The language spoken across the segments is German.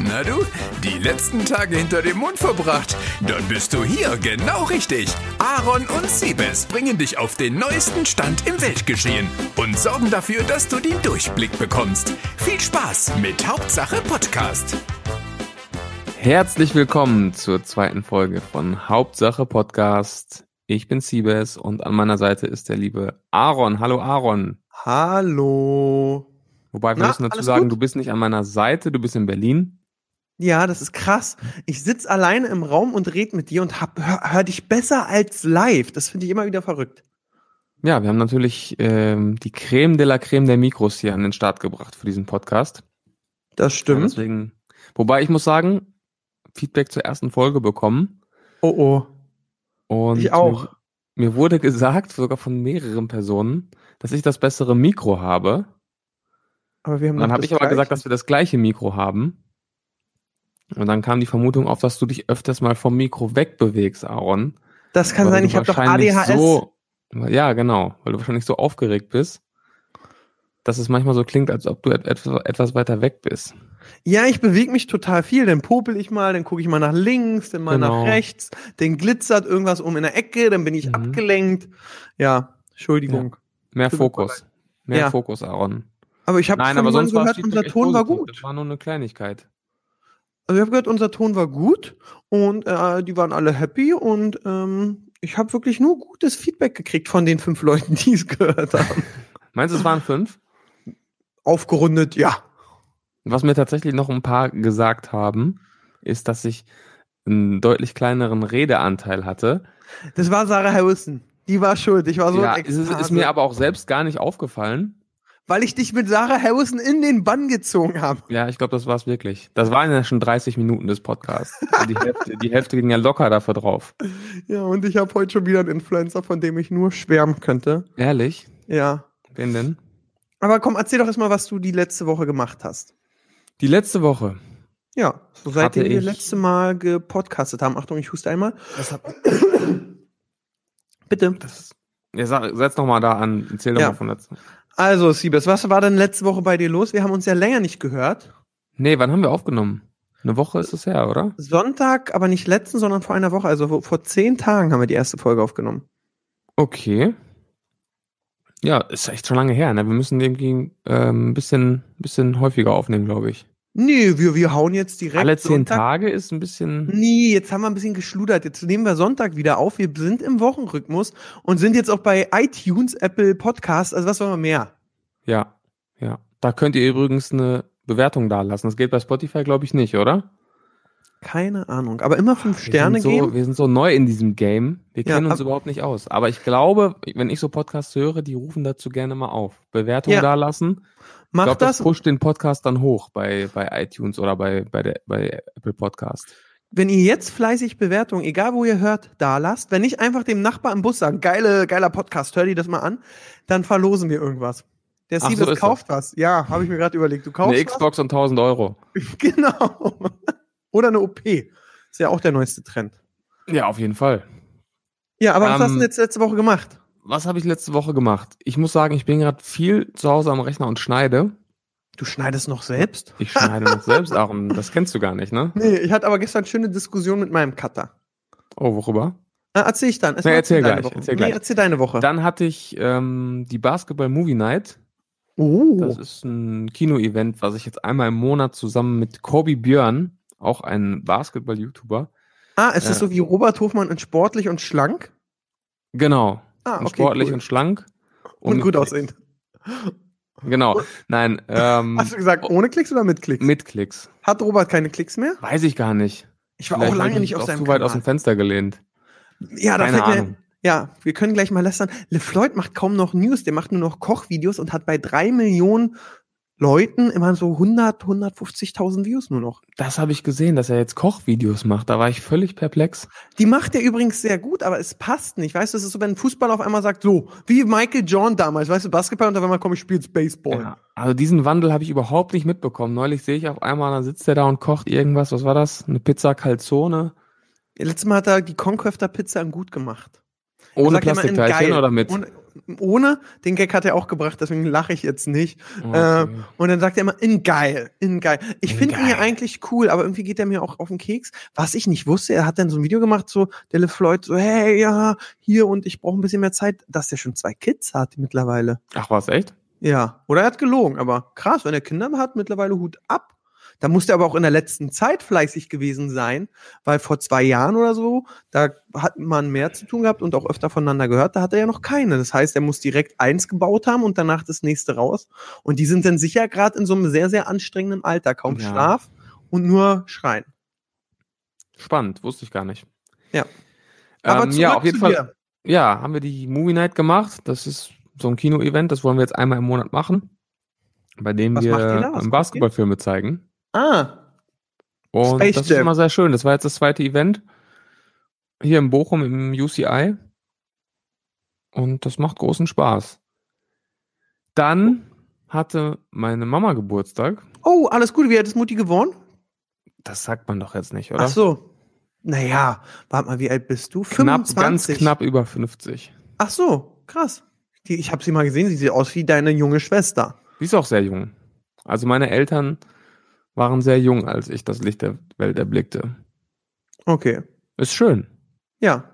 Na du, die letzten Tage hinter dem Mond verbracht? Dann bist du hier genau richtig. Aaron und Siebes bringen dich auf den neuesten Stand im Weltgeschehen und sorgen dafür, dass du den Durchblick bekommst. Viel Spaß mit Hauptsache Podcast. Herzlich willkommen zur zweiten Folge von Hauptsache Podcast. Ich bin Siebes und an meiner Seite ist der liebe Aaron. Hallo Aaron. Hallo. Wobei wir Na, müssen dazu sagen, gut? du bist nicht an meiner Seite, du bist in Berlin. Ja, das ist krass. Ich sitze alleine im Raum und rede mit dir und hab, hör, hör dich besser als live. Das finde ich immer wieder verrückt. Ja, wir haben natürlich ähm, die Creme de la Creme der Mikros hier an den Start gebracht für diesen Podcast. Das Ja, stimmt. deswegen, wobei ich muss sagen, Feedback zur ersten Folge bekommen. Oh oh. Und Ich auch. Mir, mir wurde gesagt, sogar von mehreren Personen, dass ich das bessere Mikro habe. Aber wir haben dann habe ich aber gesagt, dass wir das gleiche Mikro haben. Und dann kam die Vermutung auf, dass du dich öfters mal vom Mikro wegbewegst, Aaron. das kann sein. Ich habe doch ADHS. So, ja, genau, weil du wahrscheinlich so aufgeregt bist, dass es manchmal so klingt, als ob du et etwas, etwas weiter weg bist. Ja, ich bewege mich total viel. Dann popel ich mal, dann gucke ich mal nach links, dann mal Genau. nach rechts, dann glitzert irgendwas um in der Ecke, dann bin ich Mhm. abgelenkt. Ja, Entschuldigung. Mehr Tut mir Fokus. Mehr Ja. Fokus, Aaron. Aber ich habe Nein, von aber sonst gehört, unser Ton war positiv. gut. Das war nur eine Kleinigkeit. Also ich habe gehört, unser Ton war gut und äh, die waren alle happy und ähm, ich habe wirklich nur gutes Feedback gekriegt von den fünf Leuten, die es gehört haben. Meinst du, es waren fünf? Aufgerundet, ja. Was mir tatsächlich noch ein paar gesagt haben, ist, dass ich einen deutlich kleineren Redeanteil hatte. Das war Sarah Harrison. Die war schuld. Ich war so ja, ist, ist mir aber auch selbst gar nicht aufgefallen. Weil ich dich mit Sarah Harrison in den Bann gezogen habe. Ja, ich glaube, das war es wirklich. Das waren ja schon 30 Minuten des Podcasts. Und die, Hälfte, die Hälfte ging ja locker dafür drauf. Ja, und ich habe heute schon wieder einen Influencer, von dem ich nur schwärmen könnte. Ehrlich? Ja. Wen denn? Aber komm, erzähl doch erstmal, was du die letzte Woche gemacht hast. Die letzte Woche. Ja, so seitdem wir ich- letzte Mal gepodcastet haben. Achtung, ich huste einmal. Das Bitte. das, ja, sag, setz noch mal da an. Erzähl doch Ja. mal von letzten. Also, Siebes, was war denn letzte Woche bei dir los? Wir haben uns ja länger nicht gehört. Nee, wann haben wir aufgenommen? Eine Woche ist es her, oder? Sonntag, aber nicht letzten, sondern vor einer Woche. Also vor zehn Tagen haben wir die erste Folge aufgenommen. Okay. Ja, ist echt schon lange her. Ne? Wir müssen irgendwie ähm, ein bisschen, bisschen häufiger aufnehmen, glaube ich. Nee, wir, wir hauen jetzt direkt. Alle zehn Sonntag- Tage ist ein bisschen. Nee, jetzt haben wir ein bisschen geschludert. Jetzt nehmen wir Sonntag wieder auf. Wir sind im Wochenrhythmus und sind jetzt auch bei iTunes, Apple Podcasts. Also was wollen wir mehr? Ja, ja. Da könnt ihr übrigens eine Bewertung da lassen. Das geht bei Spotify, glaube ich, nicht, oder? Keine Ahnung. Aber immer fünf Sterne so, geben. Wir sind so neu in diesem Game. Wir Ja, kennen uns ab- überhaupt nicht aus. Aber ich glaube, wenn ich so Podcasts höre, die rufen dazu gerne mal auf. Bewertung Ja. da Ich Mach glaube, das das. pusht den Podcast dann hoch bei, bei iTunes oder bei, bei, der, bei Apple Podcast. Wenn ihr jetzt fleißig Bewertungen, egal wo ihr hört, da lasst, wenn nicht einfach dem Nachbar im Bus sagen, geile, geiler Podcast, hör dir das mal an, dann verlosen wir irgendwas. Der so Siebes ist kauft was. Ja, habe ich mir gerade überlegt. Du kaufst Eine Xbox und 1000 Euro. was? Genau. Oder eine OP. Ist ja auch der neueste Trend. Ja, auf jeden Fall. Ja, aber was Ähm, hast du denn jetzt letzte Woche gemacht? Was habe ich letzte Woche gemacht? Ich muss sagen, ich bin gerade viel zu Hause am Rechner und schneide. Du schneidest noch selbst? Ich schneide noch selbst und Das kennst du gar nicht, ne? Nee, ich hatte aber gestern schöne Diskussion mit meinem Cutter. Oh, worüber? Ah, erzähl ich dann. Nee, erzähl gleich, Woche. erzähl Nee, gleich. erzähl deine Woche. Dann hatte ich ähm, die Basketball Movie Night. oh. Das ist ein Kino-Event, was ich jetzt einmal im Monat zusammen mit Kobe Björn, auch ein Basketball-YouTuber, ah, es ist äh, so wie Robert Hofmann in sportlich und schlank. genau, Ah, und okay, sportlich cool. und schlank. und mit gut Klicks. aussehend. Genau, nein, ähm, Hast du gesagt, ohne Klicks oder mit Klicks? mit Klicks. Hat Robert keine Klicks mehr? Weiß ich gar nicht. Ich war Vielleicht auch lange nicht auf seinem zu weit aus dem Fenster gelehnt. Ja, da Keine fällt mir, Ahnung. ja, wir können gleich mal lästern. LeFloid macht kaum noch News, der macht nur noch Kochvideos und hat bei drei Millionen Leuten immer so 100, 150.000 Views nur noch. Das habe ich gesehen, dass er jetzt Kochvideos macht. Da war ich völlig perplex. Die macht er übrigens sehr gut, aber es passt nicht. Weißt du, es ist so, wenn ein Fußballer auf einmal sagt, so, wie Michael Jordan damals, weißt du, Basketball und auf einmal komm, ich spiele jetzt Baseball. Ja, also diesen Wandel habe ich überhaupt nicht mitbekommen. Neulich sehe ich auf einmal, dann sitzt er da und kocht irgendwas. Was war das? Eine Pizza Calzone? Letztes Mal hat er die Conquefter Pizza gut gemacht. Ohne Plastikteilchen oder mit? Und, ohne. Den Gag hat er auch gebracht, deswegen lache ich jetzt nicht. Okay. Äh, und dann sagt er immer, in geil, in geil. Ich In finde ihn ja eigentlich cool, aber irgendwie geht er mir auch auf den Keks. Was ich nicht wusste, er hat dann so ein Video gemacht, so, der LeFloid, so, hey, ja, hier und ich brauche ein bisschen mehr Zeit, dass der schon zwei Kids hat mittlerweile. Ach, was, echt? Ja, oder er hat gelogen, aber krass, wenn er Kinder hat, mittlerweile Hut ab. Da muss er aber auch in der letzten Zeit fleißig gewesen sein, weil vor zwei Jahren oder so, da hat man mehr zu tun gehabt und auch öfter voneinander gehört, da hat er ja noch keine. Das heißt, er muss direkt eins gebaut haben und danach das nächste raus. Und die sind dann sicher gerade in so einem sehr, sehr anstrengenden Alter. Kaum Ja. Schlaf und nur Schreien. Spannend, wusste ich gar nicht. Ja. Ähm, ja, auf jeden Fall. dir. Ja, haben wir die Movie Night gemacht. Das ist so ein Kino-Event, das wollen wir jetzt einmal im Monat machen. Bei dem Was wir ähm? Basketballfilme zeigen. Ah, Und Space das ist Jam. immer sehr schön. Das war jetzt das zweite Event. Hier in Bochum im UCI. Und das macht großen Spaß. Dann hatte meine Mama Geburtstag. oh, alles gut. Wie hat das Mutti gewonnen? Das sagt man doch jetzt nicht, oder? Ach so. Naja, warte mal, wie alt bist du? Knapp, ganz 25. knapp über 50. Ach so, krass. Die, ich habe sie mal gesehen, sie sieht aus wie deine junge Schwester. Die ist auch sehr jung. Also meine Eltern waren sehr jung, als ich das Licht der Welt erblickte. Okay. Ist schön. Ja.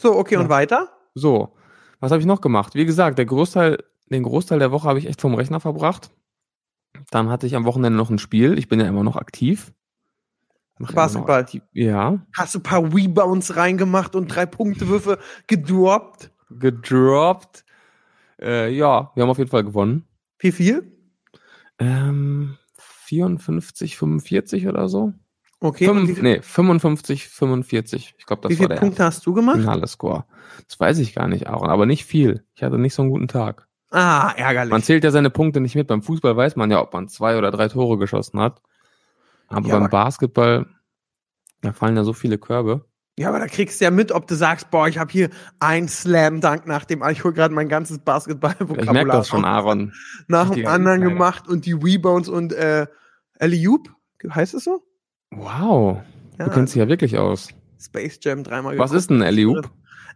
So, okay, Ja. und weiter? So, was habe ich noch gemacht? Wie gesagt, der Großteil, den Großteil der Woche habe ich echt vom Rechner verbracht. Dann hatte ich am Wochenende noch ein Spiel. Ich bin ja immer noch aktiv. Mach immer noch Basketball. Aktiv. Ja, Hast du ein paar Rebounds reingemacht und drei Punktewürfe gedroppt? gedroppt. Äh, ja, wir haben auf jeden Fall gewonnen. Wie viel? Ähm, 54, 45 oder so. Okay. Fünf, wie nee, 55, 45. Ich glaube, das wie war viele der Punkte hast du gemacht? finale Score. Das weiß ich gar nicht, Aaron, aber nicht viel. Ich hatte nicht so einen guten Tag. Ah, ärgerlich. Man zählt ja seine Punkte nicht mit. Beim Fußball weiß man ja, ob man zwei oder drei Tore geschossen hat. Aber Ja, beim Basketball, da fallen ja so viele Körbe. Ja, aber da kriegst du ja mit, ob du sagst, boah, ich habe hier ein Slam-Dunk nach dem, ich hol gerade mein ganzes Basketball-Vokabular Ich merke das schon. Aaron. nach dem anderen gemacht und die Rebounds und äh, Alley-Oop, heißt es so? Wow. Ja, Du kennst dich ja wirklich aus. Space Jam dreimal Was geguckt. ist ein Alley-Oop?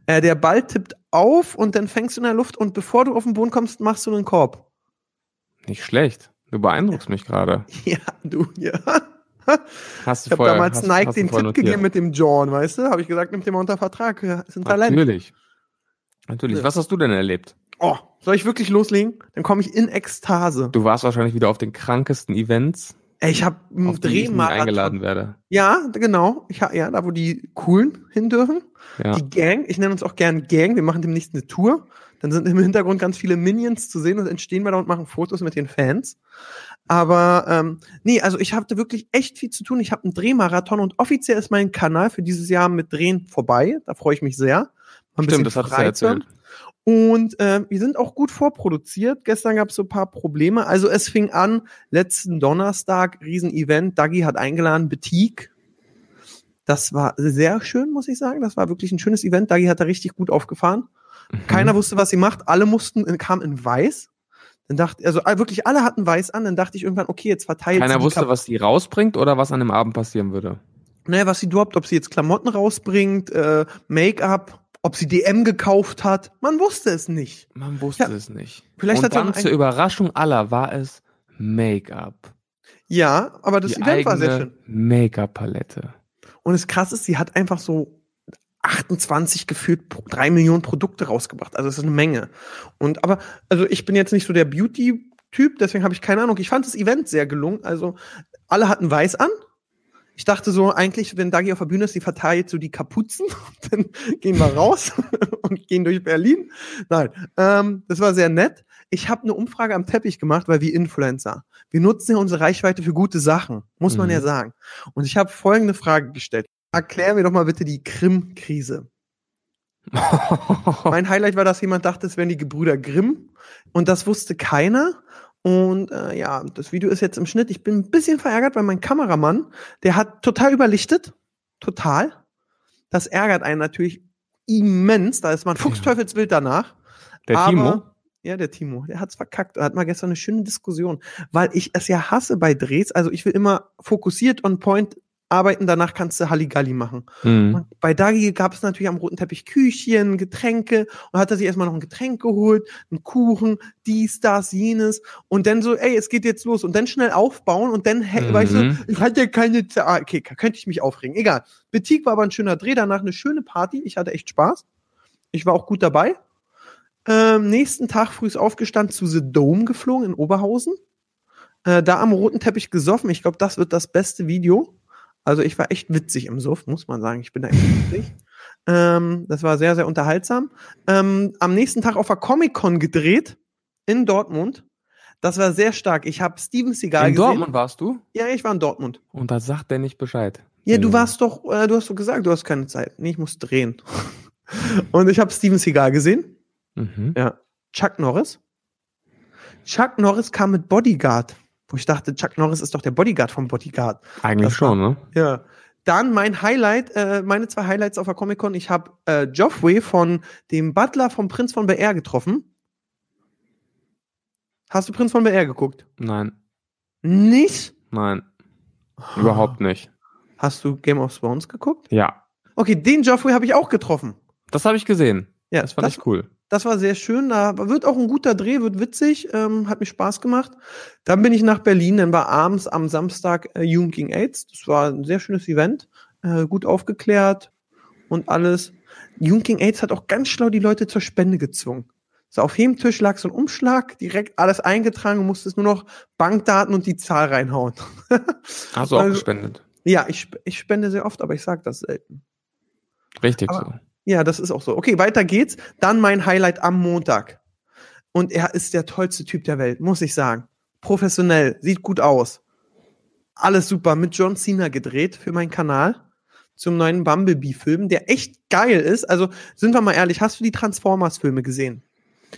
Äh, der Ball tippt auf und dann fängst du in der Luft und bevor du auf den Boden kommst, machst du einen Korb. Nicht schlecht. Du beeindruckst mich gerade. Ja, du, ja. Hast du Ich habe damals hast, Nike hast den Tipp notiert. gegeben mit dem John, weißt du? Habe ich gesagt, nimm den mal unter Vertrag. Ist ein Talent. Natürlich. Natürlich. Was hast du denn erlebt? Oh, soll ich wirklich loslegen? Dann komme ich in Ekstase. Du warst wahrscheinlich wieder auf den krankesten Events, Ey, ich habe einen Drehmarathon. eingeladen werde. Ja, genau. Ich, ja, da wo die Coolen hin dürfen. Ja. Die Gang, ich nenne uns auch gern Gang, wir machen demnächst eine Tour. Dann sind im Hintergrund ganz viele Minions zu sehen und dann stehen wir da und machen Fotos mit den Fans. Aber ähm, nee, also ich hatte wirklich echt viel zu tun. Ich habe einen Drehmarathon und offiziell ist mein Kanal für dieses Jahr mit Drehen vorbei. Da freue ich mich sehr. Ein Stimmt, bisschen das du ja erzählt. Und ähm, wir sind auch gut vorproduziert. Gestern gab es so ein paar Probleme. Also es fing an, letzten Donnerstag, Riesenevent. Dagi hat eingeladen, Betik. Das war sehr schön, muss ich sagen. Das war wirklich ein schönes Event. Dagi hat da richtig gut aufgefahren. Mhm. Keiner wusste, was sie macht. Alle mussten, kamen in weiß. Dann dachte, also äh, wirklich alle hatten weiß an. Dann dachte ich irgendwann, okay, jetzt verteilt Keiner sie wusste, Kap- was die rausbringt oder was an dem Abend passieren würde. naja, was sie droppt, ob sie jetzt Klamotten rausbringt, äh, Make-up, ob sie DM gekauft hat. Man wusste es nicht. Man wusste Ja. es nicht. Vielleicht Und hat sie dann zur Überraschung aller war es Make-up. Ja, aber das Die Event war sehr schön. Make-up-Palette. Und das krasse ist, sie hat einfach so 28 gefühlt pro- drei Millionen Produkte rausgebracht. Also es ist eine Menge. Und aber, also ich bin jetzt nicht so der Beauty-Typ, deswegen habe ich keine Ahnung. Ich fand das Event sehr gelungen. Also alle hatten weiß an. Ich dachte so, eigentlich, wenn Dagi auf der Bühne ist, die verteilt so die Kapuzen, dann gehen wir raus und gehen durch Berlin. Nein, ähm, das war sehr nett. Ich habe eine Umfrage am Teppich gemacht, weil wir Influencer. Wir nutzen ja unsere Reichweite für gute Sachen, muss man Mhm. ja sagen. Und ich habe folgende Frage gestellt. Erklär mir doch mal bitte die Krim-Krise. Mein Highlight war, dass jemand dachte, es wären die Gebrüder Grimm. Und das wusste keiner. Und äh, ja, das Video ist jetzt im Schnitt. Ich bin ein bisschen verärgert, weil mein Kameramann, der hat total überlichtet. Total. Das ärgert einen natürlich immens. Da ist man fuchsteufelswild danach. Der Aber- Timo? Ja, der Timo, der hat's verkackt. Er hat mal gestern eine schöne Diskussion, weil ich es ja hasse bei Drehs. Also ich will immer fokussiert on point arbeiten, danach kannst du Halligalli machen. Mhm. Bei Dagi gab es natürlich am roten Teppich Küchchen, Getränke und hat er sich erstmal noch ein Getränk geholt, einen Kuchen, dies, das, jenes und dann so, ey, es geht jetzt los und dann schnell aufbauen und dann, Mhm. weißt du, ich hatte ja keine Zeit, ah, okay, könnte ich mich aufregen, egal. Betik war aber ein schöner Dreh, danach eine schöne Party, ich hatte echt Spaß. Ich war auch gut dabei. Ähm, nächsten Tag früh ist aufgestanden, zu The Dome geflogen in Oberhausen. Äh, da am roten Teppich gesoffen. Ich glaube, das wird das beste Video. Also ich war echt witzig im Suff, muss man sagen. Ich bin da echt witzig. Ähm, das war sehr, sehr unterhaltsam. Ähm, am nächsten Tag auf der Comic-Con gedreht in Dortmund. Das war sehr stark. Ich habe Steven Seagal In gesehen. Dortmund warst du? Ja, ich war in Dortmund. Und da sagt der nicht Bescheid. Ja, du Mhm. warst doch, äh, du hast doch gesagt, du hast keine Zeit. Nee, ich muss drehen. Und ich habe Steven Seagal gesehen. Mhm. Ja. Chuck Norris. Chuck Norris kam mit Bodyguard. Wo ich dachte, Chuck Norris ist doch der Bodyguard vom Bodyguard. Eigentlich Das schon, ne? Ja. Dann mein Highlight, äh, meine zwei Highlights auf der Comic Con. Ich habe äh, Joffrey von dem Butler vom Prinz von Air getroffen. Hast du Prinz von Air geguckt? Nein, Nicht? nein. Überhaupt nicht. Hast du Game of Thrones geguckt? Ja. Okay, den Joffrey habe ich auch getroffen. Das habe ich gesehen. Ja, Das fand ich cool. Das war sehr schön. Da wird auch ein guter Dreh, wird witzig, ähm, hat mir Spaß gemacht. Dann bin ich nach Berlin, dann war abends am Samstag äh, Jugend gegen AIDS. Das war ein sehr schönes Event, äh, gut aufgeklärt und alles. Jugend gegen AIDS hat auch ganz schlau die Leute zur Spende gezwungen. So auf jedem Tisch lag so ein Umschlag, direkt alles eingetragen und musstest nur noch Bankdaten und die Zahl reinhauen. Hast du auch Also- gespendet. ja, ich, ich spende sehr oft, aber ich sage das selten. Richtig aber- so. Ja, das ist auch so. Okay, weiter geht's. Dann mein Highlight am Montag. Und er ist der tollste Typ der Welt, muss ich sagen. Professionell, sieht gut aus. Alles super. Mit John Cena gedreht für meinen Kanal zum neuen Bumblebee-Film, der echt geil ist. Also sind wir mal ehrlich, hast du die Transformers-Filme gesehen?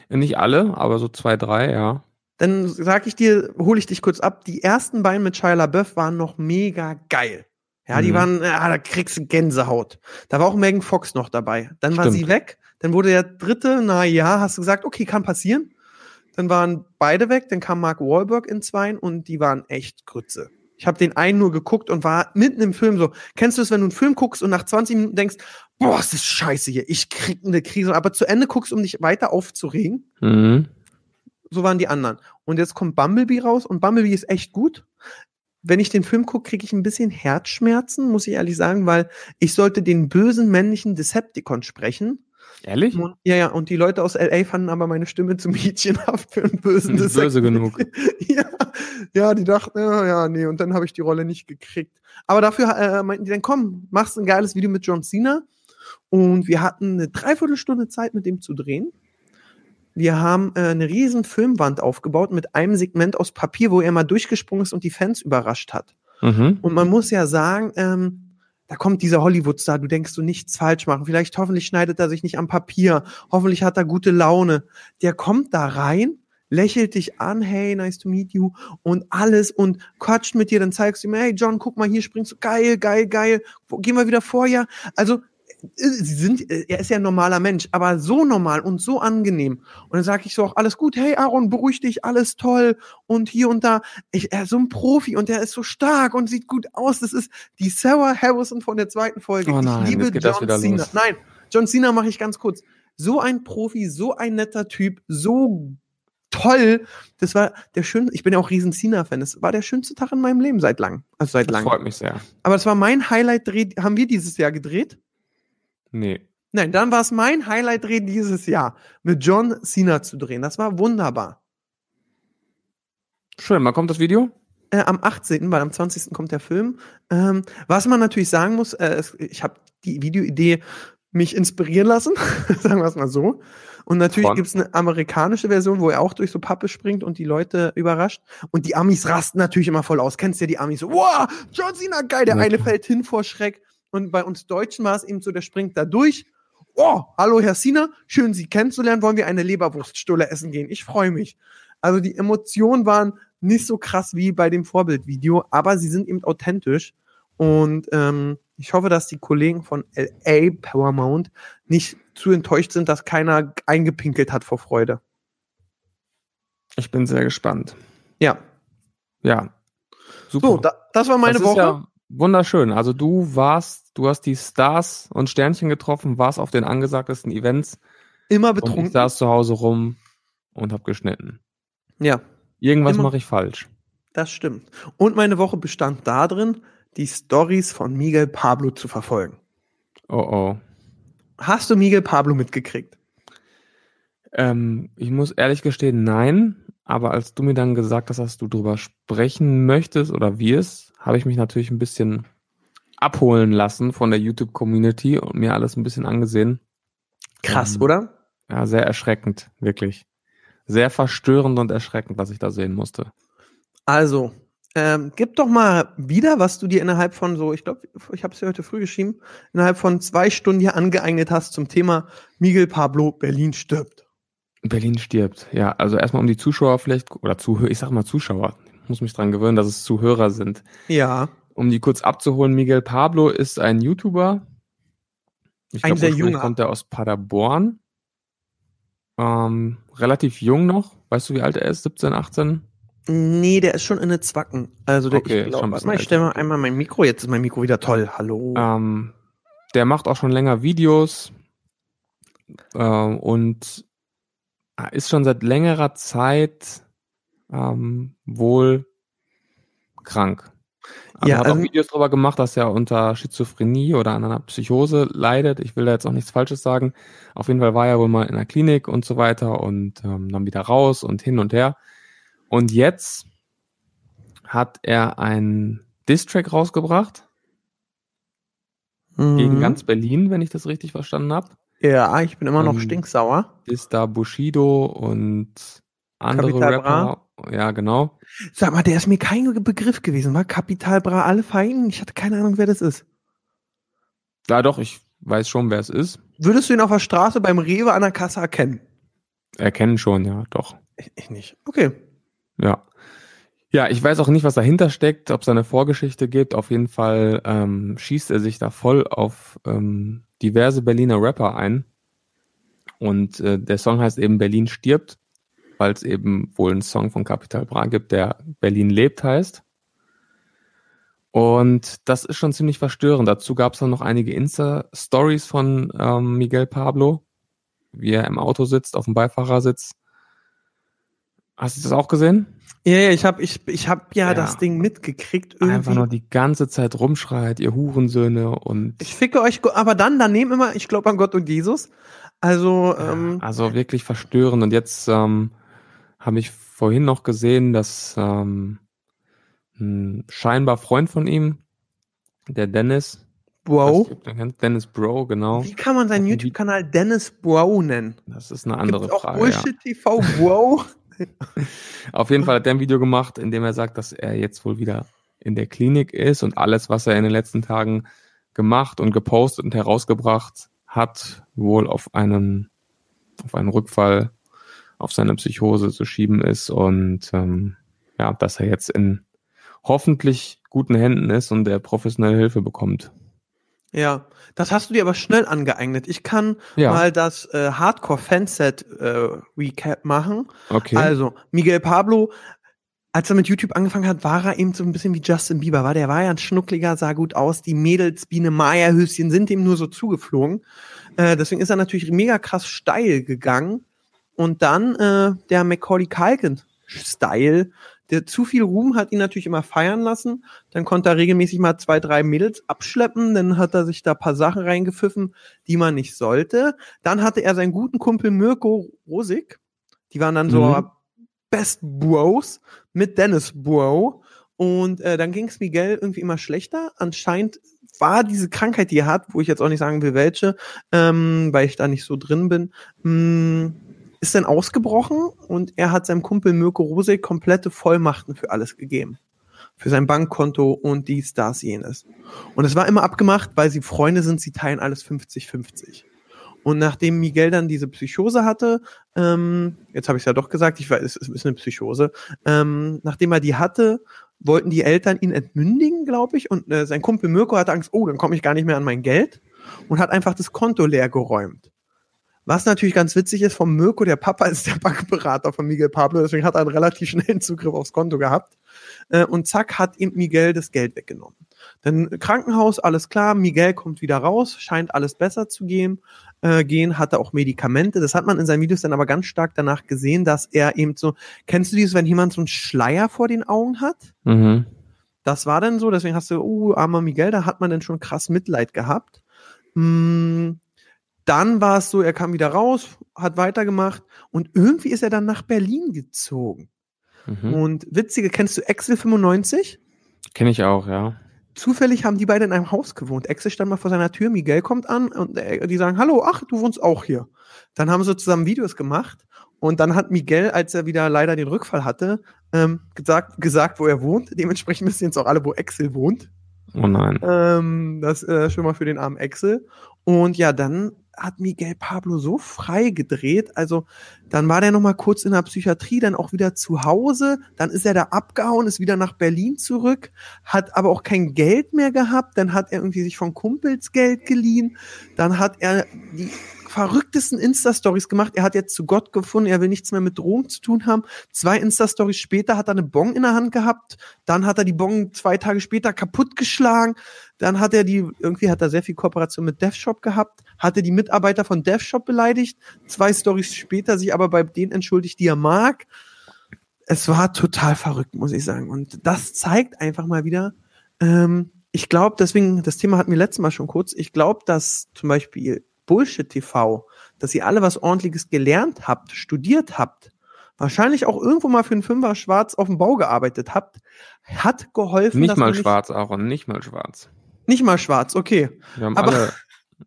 Nicht alle, aber so zwei, drei, ja. Dann sag ich dir, hole ich dich kurz ab. Die ersten beiden mit Shia LaBeouf waren noch mega geil. Ja, die Mhm. waren, ah, da kriegst du Gänsehaut. Da war auch Megan Fox noch dabei. Dann war Stimmt. sie weg. Dann wurde der dritte, na ja, hast du gesagt, okay, kann passieren. Dann waren beide weg. Dann kam Mark Wahlberg in zweien und die waren echt Grütze. Ich habe den einen nur geguckt und war mitten im Film so. Kennst du es, wenn du einen Film guckst und nach 20 Minuten denkst, boah, ist das scheiße hier, ich krieg eine Krise, aber zu Ende guckst, um dich weiter aufzuregen? Mhm. so waren die anderen. Und jetzt kommt Bumblebee raus und Bumblebee ist echt gut. Wenn ich den Film gucke, kriege ich ein bisschen Herzschmerzen, muss ich ehrlich sagen, weil ich sollte den bösen männlichen Decepticon sprechen. Ehrlich? Und, ja, ja, und die Leute aus LA fanden aber meine Stimme zu mädchenhaft für einen bösen böse genug. ja, ja, die dachten, ja, ja, nee, und dann habe ich die Rolle nicht gekriegt. Aber dafür äh, meinten die dann, komm, machst ein geiles Video mit John Cena. Und wir hatten eine Dreiviertelstunde Zeit, mit dem zu drehen. Wir haben äh, eine riesen Filmwand aufgebaut mit einem Segment aus Papier, wo er mal durchgesprungen ist und die Fans überrascht hat. Mhm. Und man muss ja sagen, ähm, da kommt dieser Hollywood-Star, du denkst du nichts falsch machen. Vielleicht hoffentlich schneidet er sich nicht am Papier. Hoffentlich hat er gute Laune. Der kommt da rein, lächelt dich an, hey, nice to meet you und alles und quatscht mit dir, dann zeigst du ihm, hey John, guck mal, hier springst du, geil, geil, geil. Gehen wir wieder vor, ja? Also, sie sind, äh, er ist ja ein normaler Mensch, aber so normal und so angenehm. Und dann sage ich so auch, alles gut, hey Aaron, beruhig dich, alles toll und hier und da. Ich, er ist so ein Profi und er ist so stark und sieht gut aus. Das ist die Sarah Harrison von der zweiten Folge. Oh nein, ich liebe John Cena. Nein, John Cena mache ich ganz kurz. So ein Profi, so ein netter Typ, so toll. Das war der schönste, ich bin ja auch riesen Cena-Fan. Das war der schönste Tag in meinem Leben seit lang. Also seit Das langem. freut mich sehr. Aber das war mein Highlight-Dreh, haben wir dieses Jahr gedreht? Nee. Nein, dann war es mein Highlight-Dreh dieses Jahr, mit John Cena zu drehen. Das war wunderbar. Schön, wann kommt das Video? Äh, am 18., weil am 20. kommt der Film. Ähm, was man natürlich sagen muss, äh, ich habe die Videoidee mich inspirieren lassen, sagen wir es mal so. Und natürlich gibt es eine amerikanische Version, wo er auch durch so Pappe springt und die Leute überrascht. Und die Amis rasten natürlich immer voll aus. Kennst du ja die Amis so, wow, John Cena, geil, der eine fällt hin vor Schreck. Und bei uns Deutschen war es eben so, der springt da durch. Oh, hallo Herr Cena, schön Sie kennenzulernen. Wollen wir eine Leberwurststulle essen gehen? Ich freue mich. Also die Emotionen waren nicht so krass wie bei dem Vorbildvideo, aber sie sind eben authentisch. Und ähm, ich hoffe, dass die Kollegen von LA Paramount nicht zu enttäuscht sind, dass keiner eingepinkelt hat vor Freude. Ich bin sehr gespannt. Ja. Ja. Super. So, da, das war meine das Woche. Ist ja, wunderschön. Also du warst, du hast die Stars und Sternchen getroffen, warst auf den angesagtesten Events Immer und ich betrunken. saß zu Hause rum und hab geschnitten. Ja, Irgendwas mache ich falsch. das stimmt. Und meine Woche bestand darin, die Stories von Miguel Pablo zu verfolgen. Oh oh. Hast du Miguel Pablo mitgekriegt? Ähm, ich muss ehrlich gestehen, nein. Aber als du mir dann gesagt hast, dass du drüber sprechen möchtest oder wirst, habe ich mich natürlich ein bisschen abholen lassen von der YouTube-Community und mir alles ein bisschen angesehen. Krass, Ähm, oder? Ja, sehr erschreckend, wirklich. Sehr verstörend und erschreckend, was ich da sehen musste. Also, ähm, gib doch mal wieder, was du dir innerhalb von so, ich glaube, ich habe es ja heute früh geschrieben, innerhalb von zwei Stunden hier angeeignet hast zum Thema Miguel Pablo Berlin stirbt. Berlin stirbt. Ja, also erstmal um die Zuschauer vielleicht, oder Zuhörer, ich sag mal Zuschauer. Ich muss mich dran gewöhnen, dass es Zuhörer sind. Ja, Um die kurz abzuholen, Miguel Pablo ist ein YouTuber. Ich Ein glaube, sehr junger. kommt er aus Paderborn. Ähm, relativ jung noch. Weißt du, wie alt er ist? 17, 18? nee, der ist schon in der Zwacken. Also, der, Okay, ich glaub, schon ein warte mal, ich stelle mal einmal mein Mikro, jetzt ist mein Mikro wieder toll. Hallo. Ähm, der macht auch schon länger Videos ähm, und ist schon seit längerer Zeit ähm, wohl krank. Also Ja, hat also- auch Videos darüber gemacht, dass er unter Schizophrenie oder an einer Psychose leidet. Ich will da jetzt auch nichts Falsches sagen. Auf jeden Fall war er wohl mal in der Klinik und so weiter und ähm, dann wieder raus und hin und her. Und jetzt hat er einen Distrack rausgebracht gegen Mhm. ganz Berlin, wenn ich das richtig verstanden habe. Ja, ich bin immer noch Ähm, stinksauer. Ist da Bushido und andere Capital Rapper. Ja, genau. Sag mal, der ist mir kein Begriff gewesen, war Kapital Bra alle Feinen? Ich hatte keine Ahnung, wer das ist. Ja, doch, ich weiß schon, wer es ist. Würdest du ihn auf der Straße beim Rewe an der Kasse erkennen? Erkennen schon, ja, doch. Ich, ich nicht. Okay. Ja. Ja, ich weiß auch nicht, was dahinter steckt, ob es eine Vorgeschichte gibt. Auf jeden Fall ähm, schießt er sich da voll auf ähm, diverse Berliner Rapper ein. Und äh, der Song heißt eben Berlin stirbt, weil es eben wohl einen Song von Capital Bra gibt, der Berlin lebt heißt. Und das ist schon ziemlich verstörend. Dazu gab es dann noch einige Insta-Stories von ähm, Miguel Pablo, wie er im Auto sitzt, auf dem Beifahrersitz. Hast du das auch gesehen? Ja, ja, ich habe ich, ich hab ja, Ja. das Ding mitgekriegt. Irgendwie. einfach nur die ganze Zeit rumschreit, ihr Hurensöhne und ich ficke euch, aber dann daneben immer, ich glaube an Gott und Jesus. Also, ähm, also wirklich verstörend. Und jetzt ähm, habe ich vorhin noch gesehen, dass ähm, ein scheinbar Freund von ihm, der Dennis, weiß nicht, Dennis Bro, genau. Wie kann man seinen YouTube-Kanal Dennis Wow nennen? Das ist eine andere Gibt's auch Frage. Ja. Bullshit TV Wow? Auf jeden Fall hat er ein Video gemacht, in dem er sagt, dass er jetzt wohl wieder in der Klinik ist und alles, was er in den letzten Tagen gemacht und gepostet und herausgebracht hat, wohl auf einen, auf einen Rückfall, auf seine Psychose zu schieben ist und ähm, ja, dass er jetzt in hoffentlich guten Händen ist und er professionelle Hilfe bekommt. Ja, das hast du dir aber schnell angeeignet. Ich kann Ja. mal das äh, Hardcore-Fanset äh, Recap machen. Okay. Also, Miguel Pablo, als er mit YouTube angefangen hat, war er eben so ein bisschen wie Justin Bieber. War der war ja ein Schnuckliger, sah gut aus. Die Mädels, Biene Maya Höschen sind ihm nur so zugeflogen. Äh, deswegen ist er natürlich mega krass steil gegangen. Und dann äh, der Macaulay Culkin Style. Der zu viel Ruhm hat ihn natürlich immer feiern lassen. Dann konnte er regelmäßig mal zwei, drei Mädels abschleppen. Dann hat er sich da paar Sachen reingepfiffen, die man nicht sollte. Dann hatte er seinen guten Kumpel Mirko Rosig. Die waren dann so Mhm. Best Bros mit Dennis Bro. Und äh, dann ging es Miguel irgendwie immer schlechter. Anscheinend war diese Krankheit, die er hat, wo ich jetzt auch nicht sagen will, welche, ähm, weil ich da nicht so drin bin, mh, ist dann ausgebrochen und er hat seinem Kumpel Mirko Rosig komplette Vollmachten für alles gegeben. Für sein Bankkonto und dies, das, jenes. Und es war immer abgemacht, weil sie Freunde sind, sie teilen alles 50-50. Und nachdem Miguel dann diese Psychose hatte, ähm, jetzt habe ich es ja doch gesagt, ich weiß, es ist eine Psychose, ähm, nachdem er die hatte, wollten die Eltern ihn entmündigen, glaube ich, und äh, sein Kumpel Mirko hatte Angst, oh, dann komme ich gar nicht mehr an mein Geld und hat einfach das Konto leer geräumt. Was natürlich ganz witzig ist, vom Mirko, der Papa ist der Bankberater von Miguel Pablo, deswegen hat er einen relativ schnellen Zugriff aufs Konto gehabt. Äh, und zack, hat ihm Miguel das Geld weggenommen. Dann Krankenhaus, alles klar, Miguel kommt wieder raus, scheint alles besser zu gehen. Äh, gehen, hatte auch Medikamente. Das hat man in seinen Videos dann aber ganz stark danach gesehen, dass er eben so, kennst du dieses, wenn jemand so einen Schleier vor den Augen hat? Mhm. Das war dann so, deswegen hast du, uh, armer Miguel, da hat man dann schon krass Mitleid gehabt. Mm, dann war es so, er kam wieder raus, hat weitergemacht und irgendwie ist er dann nach Berlin gezogen. Mhm. Und witzige, kennst du Excel 95? Kenne ich auch, ja. Zufällig haben die beide in einem Haus gewohnt. Excel stand mal vor seiner Tür, Miguel kommt an und äh, die sagen, hallo, ach, du wohnst auch hier. Dann haben sie zusammen Videos gemacht und dann hat Miguel, als er wieder leider den Rückfall hatte, ähm, gesagt, gesagt, wo er wohnt. Dementsprechend wissen jetzt auch alle, wo Excel wohnt. Oh nein. Ähm, das äh, schon mal für den armen Excel. Und ja, dann hat Miguel Pablo so frei gedreht. Also dann war der noch mal kurz in der Psychiatrie, dann auch wieder zu Hause. Dann ist er da abgehauen, ist wieder nach Berlin zurück, hat aber auch kein Geld mehr gehabt. Dann hat er irgendwie sich von Kumpels Geld geliehen. Dann hat er die verrücktesten Insta-Stories gemacht. Er hat jetzt zu Gott gefunden, er will nichts mehr mit Drogen zu tun haben. Zwei Insta-Stories später hat er eine Bon in der Hand gehabt. Dann hat er die Bon zwei Tage später kaputtgeschlagen. Dann hat er die, irgendwie hat er sehr viel Kooperation mit DevShop gehabt, hatte die Mitarbeiter von DevShop beleidigt. Zwei Stories später sich aber bei denen entschuldigt, die er mag. Es war total verrückt, muss ich sagen. Und das zeigt einfach mal wieder, ähm, ich glaube, deswegen, das Thema hatten wir letztes Mal schon kurz, ich glaube, dass zum Beispiel Bullshit TV, dass ihr alle was ordentliches gelernt habt, studiert habt, wahrscheinlich auch irgendwo mal für einen Fünfer schwarz auf dem Bau gearbeitet habt, hat geholfen. Nicht mal man schwarz, Aaron, nicht mal schwarz. Nicht, nicht mal schwarz, okay. Wir haben Aber- alle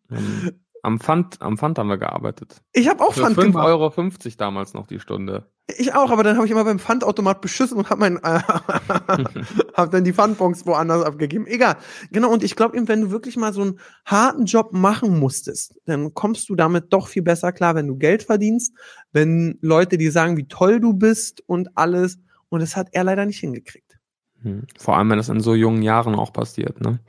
ähm, am Pfand, am Pfand haben wir gearbeitet. Ich habe auch Für Pfand 5,50 gemacht. Euro damals noch die Stunde. Ich auch, aber dann habe ich immer beim Pfandautomat beschissen und habe mein äh, hab dann die Pfandbons woanders abgegeben. Egal. Genau, und ich glaube eben, wenn du wirklich mal so einen harten Job machen musstest, dann kommst du damit doch viel besser klar, wenn du Geld verdienst, wenn Leute dir sagen, wie toll du bist und alles. Und das hat er leider nicht hingekriegt. Hm. Vor allem, wenn das in so jungen Jahren auch passiert, ne?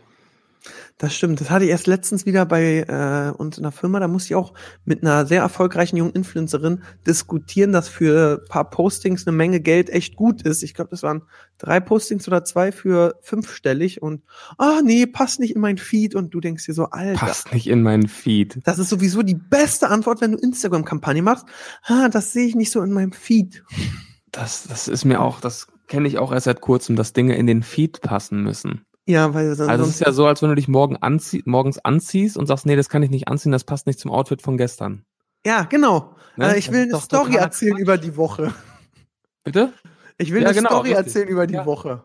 Das stimmt. Das hatte ich erst letztens wieder bei äh, uns in der Firma. Da musste ich auch mit einer sehr erfolgreichen jungen Influencerin diskutieren, dass für ein paar Postings eine Menge Geld echt gut ist. Ich glaube, das waren drei Postings oder zwei für fünfstellig und ah nee, passt nicht in mein Feed und du denkst dir so, Alter. Passt nicht in meinen Feed. Das ist sowieso die beste Antwort, wenn du Instagram-Kampagne machst. Ah, das sehe ich nicht so in meinem Feed. Das, das ist mir auch, das kenne ich auch erst seit kurzem, dass Dinge in den Feed passen müssen. Ja, weil dann Also es ist ja so, als wenn du dich morgen anzie morgens anziehst und sagst, nee, das kann ich nicht anziehen, das passt nicht zum Outfit von gestern. ja, genau. Ne? Äh, ich will eine Story erzählen Quatsch. über die Woche. Bitte? Ich will Ja, eine genau, Story richtig. erzählen über die Ja. Woche.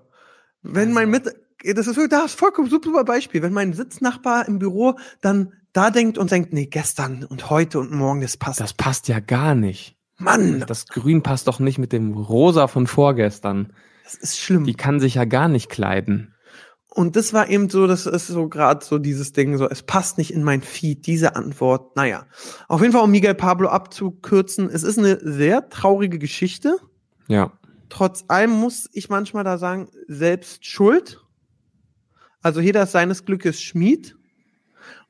Wenn mein Mit, das ist das ist vollkommen super, super Beispiel. Wenn mein Sitznachbar im Büro dann da denkt und denkt, nee, gestern und heute und morgen, das passt. Das passt ja gar nicht. Mann, Das Grün passt doch nicht mit dem Rosa von vorgestern. das ist schlimm. Die kann sich ja gar nicht kleiden. Und das war eben so, das ist so gerade so dieses Ding, so, es passt nicht in mein Feed, diese Antwort. Naja, auf jeden Fall, um Miguel Pablo abzukürzen, es ist eine sehr traurige Geschichte. Ja. Trotz allem muss ich manchmal da sagen, selbst schuld. Also jeder ist seines Glückes Schmied.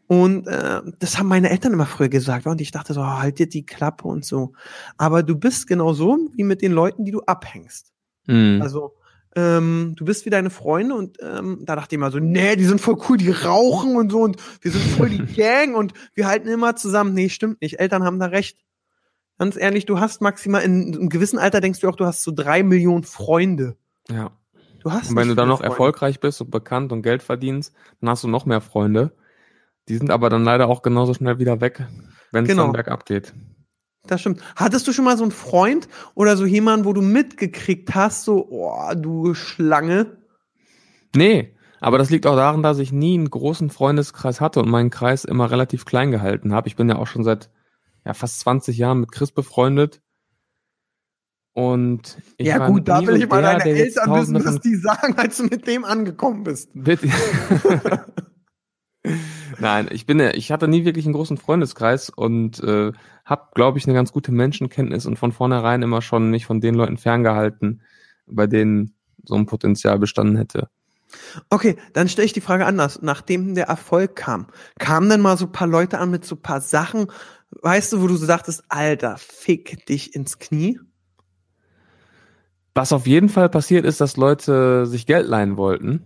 Und äh, das haben meine Eltern immer früher gesagt. Und ich dachte so, oh, halt dir die Klappe und so. Aber du bist genau so wie mit den Leuten, die du abhängst. Mhm. Also ähm, du bist wie deine Freunde und ähm, da dachte ich immer so, nee, die sind voll cool, die rauchen und so und wir sind voll die Gang und wir halten immer zusammen. Nee, stimmt nicht. Eltern haben da recht. Ganz ehrlich, du hast maximal in einem gewissen Alter denkst du auch, du hast so drei Millionen Freunde. ja. Du hast Und wenn du dann noch Freunde. erfolgreich bist und bekannt und Geld verdienst, dann hast du noch mehr Freunde. Die sind aber dann leider auch genauso schnell wieder weg, wenn es Genau. dann bergab geht. Das stimmt. Hattest du schon mal so einen Freund oder so jemanden, wo du mitgekriegt hast, so, oh, du Schlange? Nee, aber das liegt auch daran, dass ich nie einen großen Freundeskreis hatte und meinen Kreis immer relativ klein gehalten habe. Ich bin ja auch schon seit ja, fast 20 Jahren mit Chris befreundet. Und ich ja gut, da will ich mal der, deine Eltern wissen, was die sagen, als du mit dem angekommen bist. Bitte. Nein, ich bin, ja- ich hatte nie wirklich einen großen Freundeskreis und äh, habe, glaube ich, eine ganz gute Menschenkenntnis und von vornherein immer schon mich von den Leuten ferngehalten, bei denen so ein Potenzial bestanden hätte. Okay, dann stelle ich die Frage anders. Nachdem der Erfolg kam, kamen dann mal so ein paar Leute an mit so ein paar Sachen, weißt du, wo du so dachtest, Alter, fick dich ins Knie? Was auf jeden Fall passiert ist, dass Leute sich Geld leihen wollten.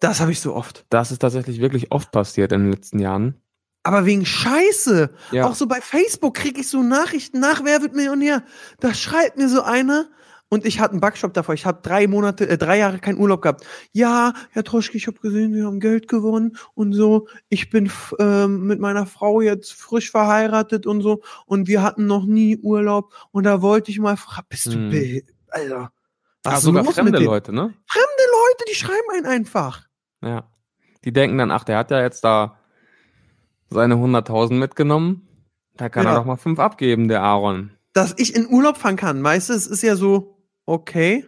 Das habe ich so oft. Das ist tatsächlich wirklich oft passiert in den letzten Jahren. Aber wegen Scheiße. Ja. Auch so bei Facebook kriege ich so Nachrichten nach, wer wird Millionär? Da schreibt mir so einer. Und ich hatte einen Backshop davor. Ich habe drei Monate, äh, drei Jahre keinen Urlaub gehabt. Ja, Herr Troschke, ich habe gesehen, Sie haben Geld gewonnen und so. Ich bin ähm, mit meiner Frau jetzt frisch verheiratet und so. Und wir hatten noch nie Urlaub. Und da wollte ich mal fragen, bist du Hm. Alter. Was Ah, ist sogar los fremde? Leute, ne? Leute, die schreiben einen einfach. Ja. Die denken dann, ach, der hat ja jetzt da seine 100.000 mitgenommen. Da kann Ja. er doch mal fünf abgeben, der Aaron. dass ich in Urlaub fahren kann. Weißt du, es ist ja so, okay.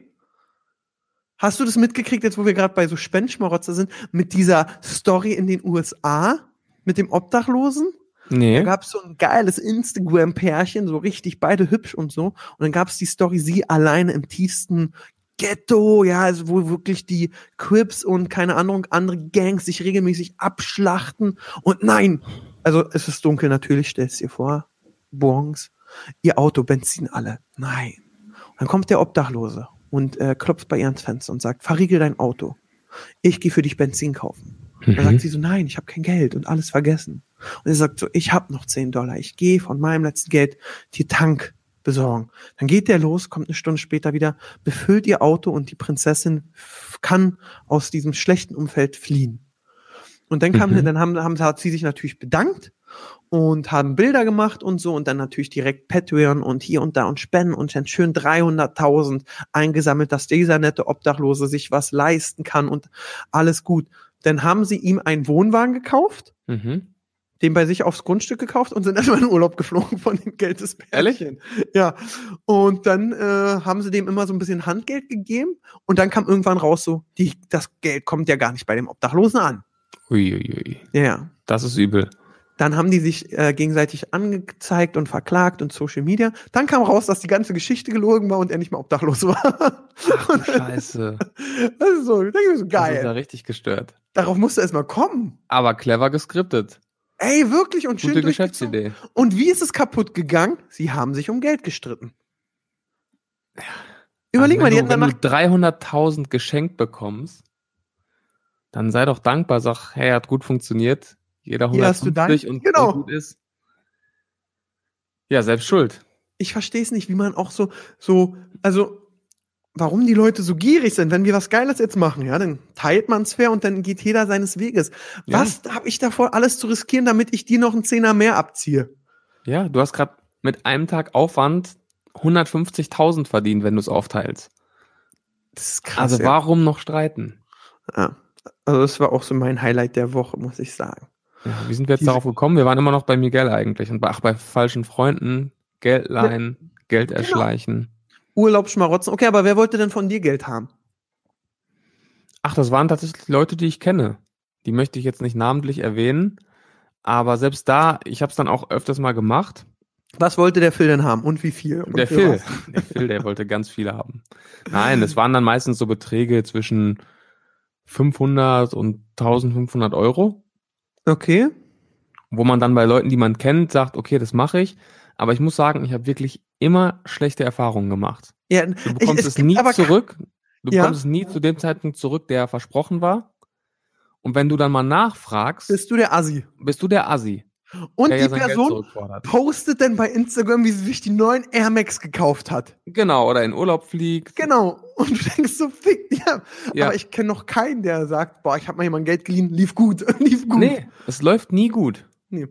Hast du das mitgekriegt, jetzt wo wir gerade bei so Spendenschmarotzer sind, mit dieser Story in den USA, mit dem Obdachlosen? Da Nee. gab es so ein geiles Instagram-Pärchen, so richtig beide hübsch und so. Und dann gab es die Story, sie alleine im tiefsten Ghetto, ja, also wo wirklich die Crips und keine Ahnung, andere Gangs sich regelmäßig abschlachten. Und nein, also es ist dunkel natürlich, stellst dir vor, Bons, ihr Auto, Benzin alle. Nein. Und dann kommt der Obdachlose und äh, klopft bei ihr ans Fenster und sagt, verriegel dein Auto. Ich gehe für dich Benzin kaufen. Dann sagt Mhm. sie so, nein, ich habe kein Geld und alles vergessen. Und er sagt so, ich habe noch 10 Dollar. Ich gehe von meinem letzten Geld die Tank besorgen. Dann geht der los, kommt eine Stunde später wieder, befüllt ihr Auto und die Prinzessin kann aus diesem schlechten Umfeld fliehen. Und dann kam, Mhm. dann haben, haben, hat sie sich natürlich bedankt und haben Bilder gemacht und so und dann natürlich direkt Patreon und hier und da und Spenden und dann schön 300.000 eingesammelt, dass dieser nette Obdachlose sich was leisten kann und alles gut. Dann haben sie ihm einen Wohnwagen gekauft, Mhm. Den bei sich aufs Grundstück gekauft und sind erstmal in Urlaub geflogen von dem Geld des Pärchen. Ja. Und dann äh, haben sie dem immer so ein bisschen Handgeld gegeben und dann kam irgendwann raus so, die, das Geld kommt ja gar nicht bei dem Obdachlosen an. Uiuiui. Ja. Das ist übel. Dann haben die sich äh, gegenseitig angezeigt und verklagt und Social Media. Dann kam raus, dass die ganze Geschichte gelogen war und er nicht mehr obdachlos war. Ach du Scheiße. Das ist so, das ist so Das ist ja geil. richtig gestört. Darauf musste erst mal kommen. Aber clever geskriptet. Ey, wirklich und schön Gute. Geschäftsidee. Und wie ist es kaputt gegangen? Sie haben sich um Geld gestritten. Überleg Also mal, die hätten danach. wenn du 300.000 geschenkt bekommst, dann sei doch dankbar, sag, hey, hat gut funktioniert. Jeder Hier hast du 150 Dank. und, Genau. und gut ist. Ja, selbst schuld. Ich verstehe es nicht, wie man auch so, so, also, warum die Leute so gierig sind. Wenn wir was Geiles jetzt machen, ja, dann teilt man's fair und dann geht jeder seines Weges. Ja. Was habe ich davor, alles zu riskieren, damit ich dir noch einen Zehner mehr abziehe? Ja, du hast gerade mit einem Tag Aufwand 150.000 verdient, wenn du es aufteilst. Das ist krass. Also ja. warum noch streiten? Ja. Also das war auch so mein Highlight der Woche, muss ich sagen. Ja, wie sind wir jetzt Diese- darauf gekommen? Wir waren immer noch bei Miguel eigentlich und bei, ach, bei falschen Freunden, Geld leihen, Geld Genau. Erschleichen. Urlaubsschmarotzen. Okay, aber wer wollte denn von dir Geld haben? Ach, das waren tatsächlich Leute, die ich kenne. Die möchte ich jetzt nicht namentlich erwähnen, aber selbst da, ich habe es dann auch öfters mal gemacht. Was wollte der Phil denn haben und wie viel? Und Der Phil, was? der Phil, der wollte ganz viele haben. Nein, es waren dann meistens so Beträge zwischen 500 und 1500 Euro, Okay. wo man dann bei Leuten, die man kennt, sagt, okay, das mache ich. Aber ich muss sagen, ich habe wirklich immer schlechte Erfahrungen gemacht. Ja, Du bekommst es es, gibt nie zurück. Du Ja. bekommst es nie zu dem Zeitpunkt zurück, der versprochen war. Und wenn du dann mal nachfragst, bist, bist du der Assi. du der Assi, Und der die ja Person postet dann bei Instagram, wie sie sich die neuen Air Max gekauft hat. Genau, oder in Urlaub fliegt. Genau. Und du denkst so, fick, ja. Ja. Aber ich kenne noch keinen, der sagt, boah, ich habe mal jemand Geld geliehen, lief gut, lief gut. Nee, es läuft nie gut. Nee.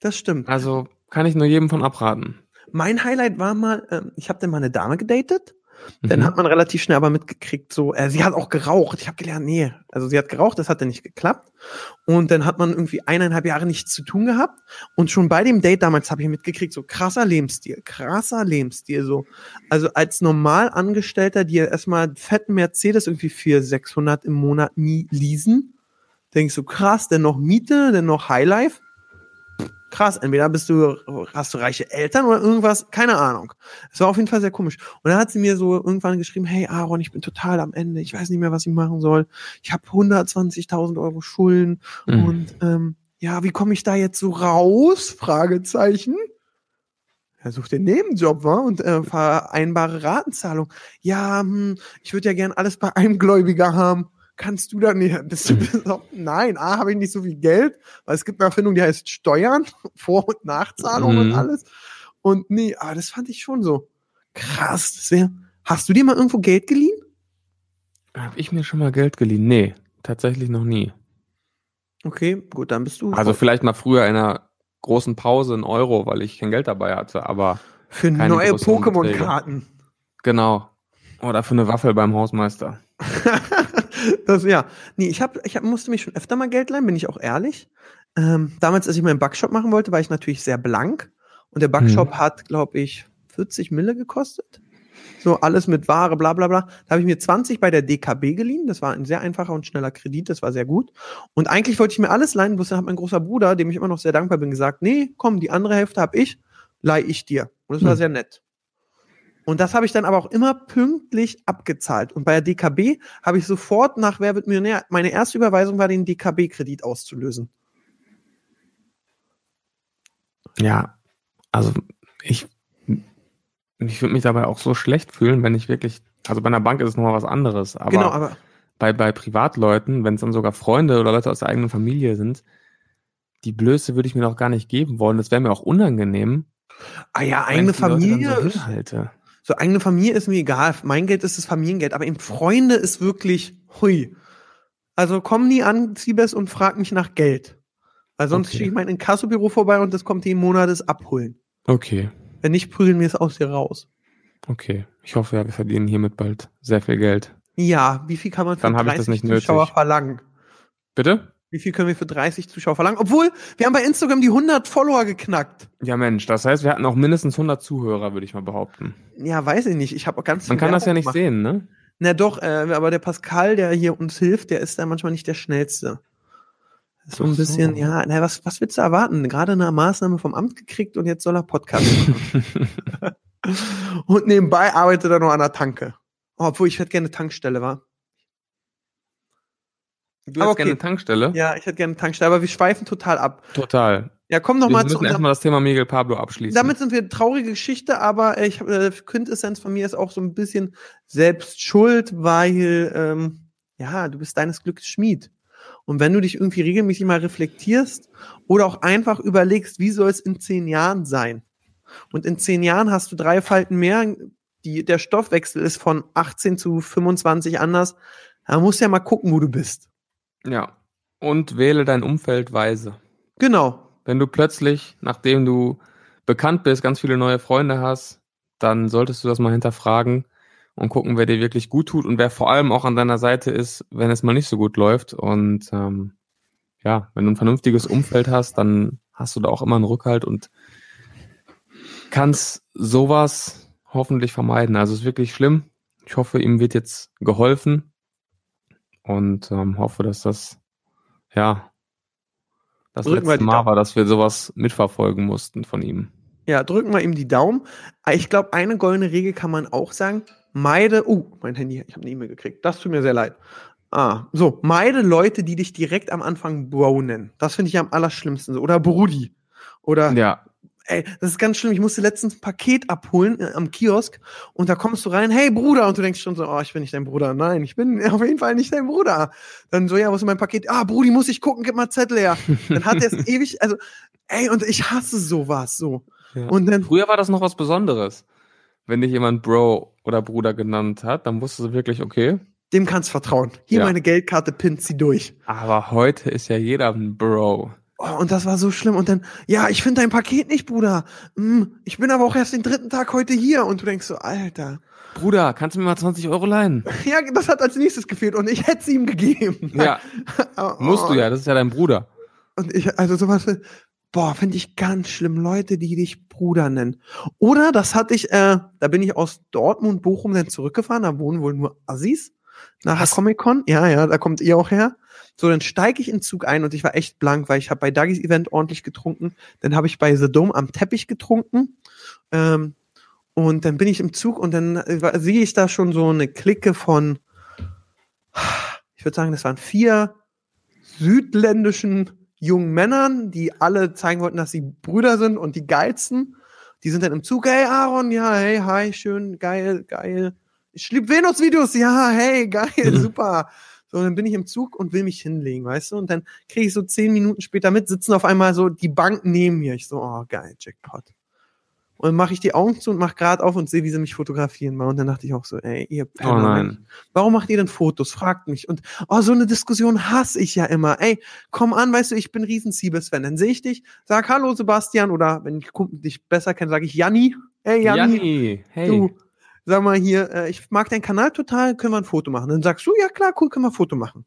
Das stimmt. Also kann ich nur jedem von abraten. Mein Highlight war mal, ähm, ich habe dann mal eine Dame gedatet. Dann Mhm. hat man relativ schnell aber mitgekriegt, so, äh, sie hat auch geraucht. Ich habe gelernt, nee, also sie hat geraucht, das hat dann nicht geklappt. Und dann hat man irgendwie eineinhalb Jahre nichts zu tun gehabt. Und schon bei dem Date damals habe ich mitgekriegt, so krasser Lebensstil, krasser Lebensstil, so. Also als Normalangestellter, die ja erstmal fetten Mercedes irgendwie für 600 im Monat nie leasen, denkst du, krass, denn noch Miete, denn noch Highlife. Krass, entweder bist du, hast du reiche Eltern oder irgendwas, keine Ahnung. Es war auf jeden Fall sehr komisch. Und dann hat sie mir so irgendwann geschrieben, hey Aaron, ich bin total am Ende, ich weiß nicht mehr, was ich machen soll. Ich habe 120.000 Euro Schulden Mhm. und ähm, ja, wie komme ich da jetzt so raus? Fragezeichen. Er sucht den Nebenjob, war und äh, vereinbare Ratenzahlung. Ja, hm, ich würde ja gern alles bei einem Gläubiger haben. Kannst du da nicht? Bist du, bist du, nein, A, habe ich nicht so viel Geld, weil es gibt eine Erfindung, die heißt Steuern, Vor- und Nachzahlung Mhm. und alles. Und nee, aber das fand ich schon so krass. Das wär, hast du dir mal irgendwo Geld geliehen? Habe ich mir schon mal Geld geliehen? Nee, tatsächlich noch nie. Okay, gut, dann bist du Also vielleicht mal früher in einer großen Pause in Euro, weil ich kein Geld dabei hatte, aber für neue Pokémon-Karten. genau. Oder für eine Waffel beim Hausmeister. das, ja, nee, ich, hab, ich hab, musste mich schon öfter mal Geld leihen, bin ich auch ehrlich. Ähm, damals, als ich meinen Backshop machen wollte, war ich natürlich sehr blank. Und der Backshop Mhm. hat, glaube ich, 40 Mille gekostet. So alles mit Ware, bla bla bla. Da habe ich mir 20 bei der DKB geliehen. Das war ein sehr einfacher und schneller Kredit, das war sehr gut. Und eigentlich wollte ich mir alles leihen, bloß dann hat mein großer Bruder, dem ich immer noch sehr dankbar bin, gesagt, nee, komm, die andere Hälfte habe ich, leih ich dir. Und das war Hm. sehr nett. Und das habe ich dann aber auch immer pünktlich abgezahlt. Und bei der DKB habe ich sofort nach Wer wird Millionär, meine erste Überweisung war, den DKB-Kredit auszulösen. Ja, also ich, ich würde mich dabei auch so schlecht fühlen, wenn ich wirklich, also bei einer Bank ist es nochmal was anderes, aber, genau, aber bei, bei Privatleuten, wenn es dann sogar Freunde oder Leute aus der eigenen Familie sind, die Blöße würde ich mir doch gar nicht geben wollen. Das wäre mir auch unangenehm. ah ja, eigene Familie, so. So eigene Familie ist mir egal. Mein Geld ist das Familiengeld, aber eben Freunde ist wirklich hui. Also komm nie an, Siebes, und frag mich nach Geld. Weil sonst Okay. schicke ich mein Inkassobüro vorbei und das kommt jeden Monat das abholen. Okay, Wenn nicht, prügeln wir es aus dir raus. okay. Ich hoffe ja, wir verdienen hiermit bald sehr viel Geld. Ja, wie viel kann man für Dann hab ich das 30 nicht nötig. Zuschauer verlangen? Bitte? Wie viel können wir für 30 Zuschauer verlangen? Obwohl, wir haben bei Instagram die 100 Follower geknackt. Ja, Mensch, das heißt, wir hatten auch mindestens 100 Zuhörer, würde ich mal behaupten. Ja, weiß ich nicht. Ich habe auch ganz Man kann das ja Werbung nicht gemacht. sehen, ne? Na doch, äh, aber der Pascal, der hier uns hilft, der ist da manchmal nicht der Schnellste. So ein Ach so. bisschen, ja, na, was, was willst du erwarten? Gerade eine Maßnahme vom Amt gekriegt und jetzt soll er Podcast machen. und nebenbei arbeitet er noch an der Tanke. Oh, obwohl, ich hätte gerne eine Tankstelle, war. Du Aber hast gerne okay. eine Tankstelle? Ja, ich hätte gerne eine Tankstelle, aber wir schweifen total ab. Total. Ja, komm noch wir mal zu müssen unserem erstmal das Thema Miguel Pablo abschließen. Damit sind wir traurige Geschichte, aber ich äh, Quintessenz von mir ist auch so ein bisschen selbst schuld, weil ähm, ja, du bist deines Glücks Schmied. Und wenn du dich irgendwie regelmäßig mal reflektierst oder auch einfach überlegst, wie soll es in zehn Jahren sein? Und in zehn Jahren hast du drei Falten mehr, die, der Stoffwechsel ist von 18 zu 25 anders. Da musst du ja mal gucken, wo du bist. Ja. Und wähle dein Umfeld weise. Genau. Wenn du plötzlich, nachdem du bekannt bist, ganz viele neue Freunde hast, dann solltest du das mal hinterfragen und gucken, wer dir wirklich gut tut und wer vor allem auch an deiner Seite ist, wenn es mal nicht so gut läuft. Und ähm, ja, wenn du ein vernünftiges Umfeld hast, dann hast du da auch immer einen Rückhalt und kannst sowas hoffentlich vermeiden. Also es ist wirklich schlimm. Ich hoffe, ihm wird jetzt geholfen und ähm, hoffe, dass das ja das Drücken letzte Mal Daumen. war, dass wir sowas mitverfolgen mussten von ihm. Ja, drücken wir ihm die Daumen. Ich glaube, eine goldene Regel kann man auch sagen. Meide, uh, mein Handy, ich habe eine E-Mail gekriegt. Das tut mir sehr leid. Ah, so, meide Leute, die dich direkt am Anfang Bro nennen. Das finde ich am allerschlimmsten. Oder Brudi. Oder, Ja, ey, das ist ganz schlimm. Ich musste letztens ein Paket abholen äh, am Kiosk und da kommst du rein, hey Bruder, und du denkst schon so, oh, ich bin nicht dein Bruder. Nein, ich bin auf jeden Fall nicht dein Bruder. Dann so, ja, wo ist mein Paket? Ah, Brudi, muss ich gucken, gib mal Zettel her. Dann hat er es ewig, also, ey, und ich hasse sowas so. ja. Und dann, Früher war das noch was Besonderes. Wenn dich jemand Bro oder Bruder genannt hat, dann wusstest du wirklich, okay. dem kannst vertrauen. Hier Ja. meine Geldkarte, pinnt sie durch. Aber heute ist ja jeder ein Bro. Oh, und das war so schlimm. Und dann, ja, ich finde dein Paket nicht, Bruder. Hm, ich bin aber auch erst den dritten Tag heute hier. Und du denkst so, Alter. Bruder, kannst du mir mal 20 Euro leihen? Ja, das hat als nächstes gefehlt. Und ich hätte sie ihm gegeben. Ja, Oh, musst du ja, das ist ja dein Bruder. Und ich, also sowas, boah, finde ich ganz schlimm. Leute, die dich Bruder nennen. Oder, das hatte ich, äh, da bin ich aus Dortmund, Bochum dann zurückgefahren. Da wohnen wohl nur Assis. Nach der Was? Comic-Con. Ja, ja, da kommt ihr auch her. So, dann steige ich in den Zug ein und ich war echt blank, weil ich habe bei Dougys Event ordentlich getrunken. Dann habe ich bei The Dome am Teppich getrunken. Ähm, und dann bin ich im Zug und dann äh, sehe ich da schon so eine Clique von, ich würde sagen, das waren vier südländischen jungen Männern, die alle zeigen wollten, dass sie Brüder sind und die geilsten. Die sind dann im Zug, hey Aaron, ja, hey, hi, schön, geil, geil. Ich lieb Venus-Videos, ja, hey, geil, Mhm. super. So, dann bin ich im Zug und will mich hinlegen, weißt du? Und dann kriege ich so zehn Minuten später mit, sitzen auf einmal so die Bank neben mir. Ich so, oh, geil, Jackpot. Und dann mache ich die Augen zu und mach grad auf und sehe, wie sie mich fotografieren. Und dann dachte ich auch so, ey, ihr Oh Penner, nein. Warum macht ihr denn Fotos? Fragt mich. Und oh, so eine Diskussion hasse ich ja immer. Ey, komm an, weißt du, ich bin riesen Siebes-Fan. Dann sehe ich dich, sag Hallo Sebastian oder wenn ich dich besser kenne, sage ich Janni. Hey Janni, Janni, hey. du, sag mal hier, äh, ich mag deinen Kanal total, können wir ein Foto machen? Dann sagst du, ja klar, cool, können wir ein Foto machen.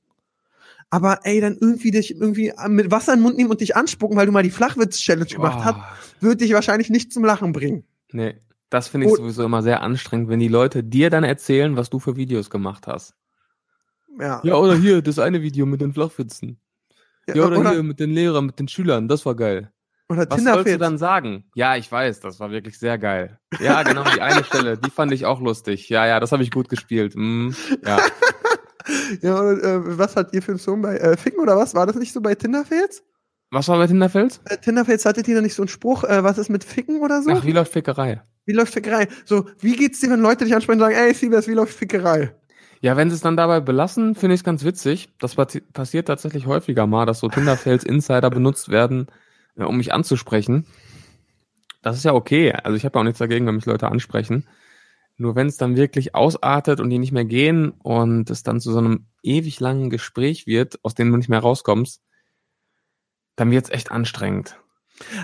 Aber ey, dann irgendwie dich irgendwie mit Wasser in den Mund nehmen und dich anspucken, weil du mal die Flachwitz-Challenge gemacht hast, Oh, wird dich wahrscheinlich nicht zum Lachen bringen. nee, das finde ich Und- sowieso immer sehr anstrengend, wenn die Leute dir dann erzählen, was du für Videos gemacht hast. Ja. Ja, oder hier, das eine Video mit den Flachwitzen. Ja, oder, oder, hier mit den Lehrern, mit den Schülern, das war geil. Oder Was sollst du dann sagen? Ja, ich weiß, das war wirklich sehr geil. Ja, genau, die eine Stelle, die fand ich auch lustig. Ja, ja, das habe ich gut gespielt. Mm, ja. Ja, oder, äh, was hat ihr für einen Song bei äh, Ficken oder was? War das nicht so bei Tinderfels? Was war bei Tinderfels? Äh, Tinderfels hattet ihr da nicht so einen Spruch, äh, was ist mit Ficken oder so? Ach, wie läuft Fickerei? wie läuft Fickerei? So, wie geht's dir, wenn Leute dich ansprechen und sagen, ey, Siebes, wie läuft Fickerei? Ja, wenn sie es dann dabei belassen, finde ich es ganz witzig. Das passi- passiert tatsächlich häufiger mal, dass so Tinderfels Insider benutzt werden, um mich anzusprechen. Das ist ja okay. Also ich habe ja auch nichts dagegen, wenn mich Leute ansprechen. Nur wenn es dann wirklich ausartet und die nicht mehr gehen und es dann zu so einem ewig langen Gespräch wird, aus dem du nicht mehr rauskommst, dann wird's echt anstrengend.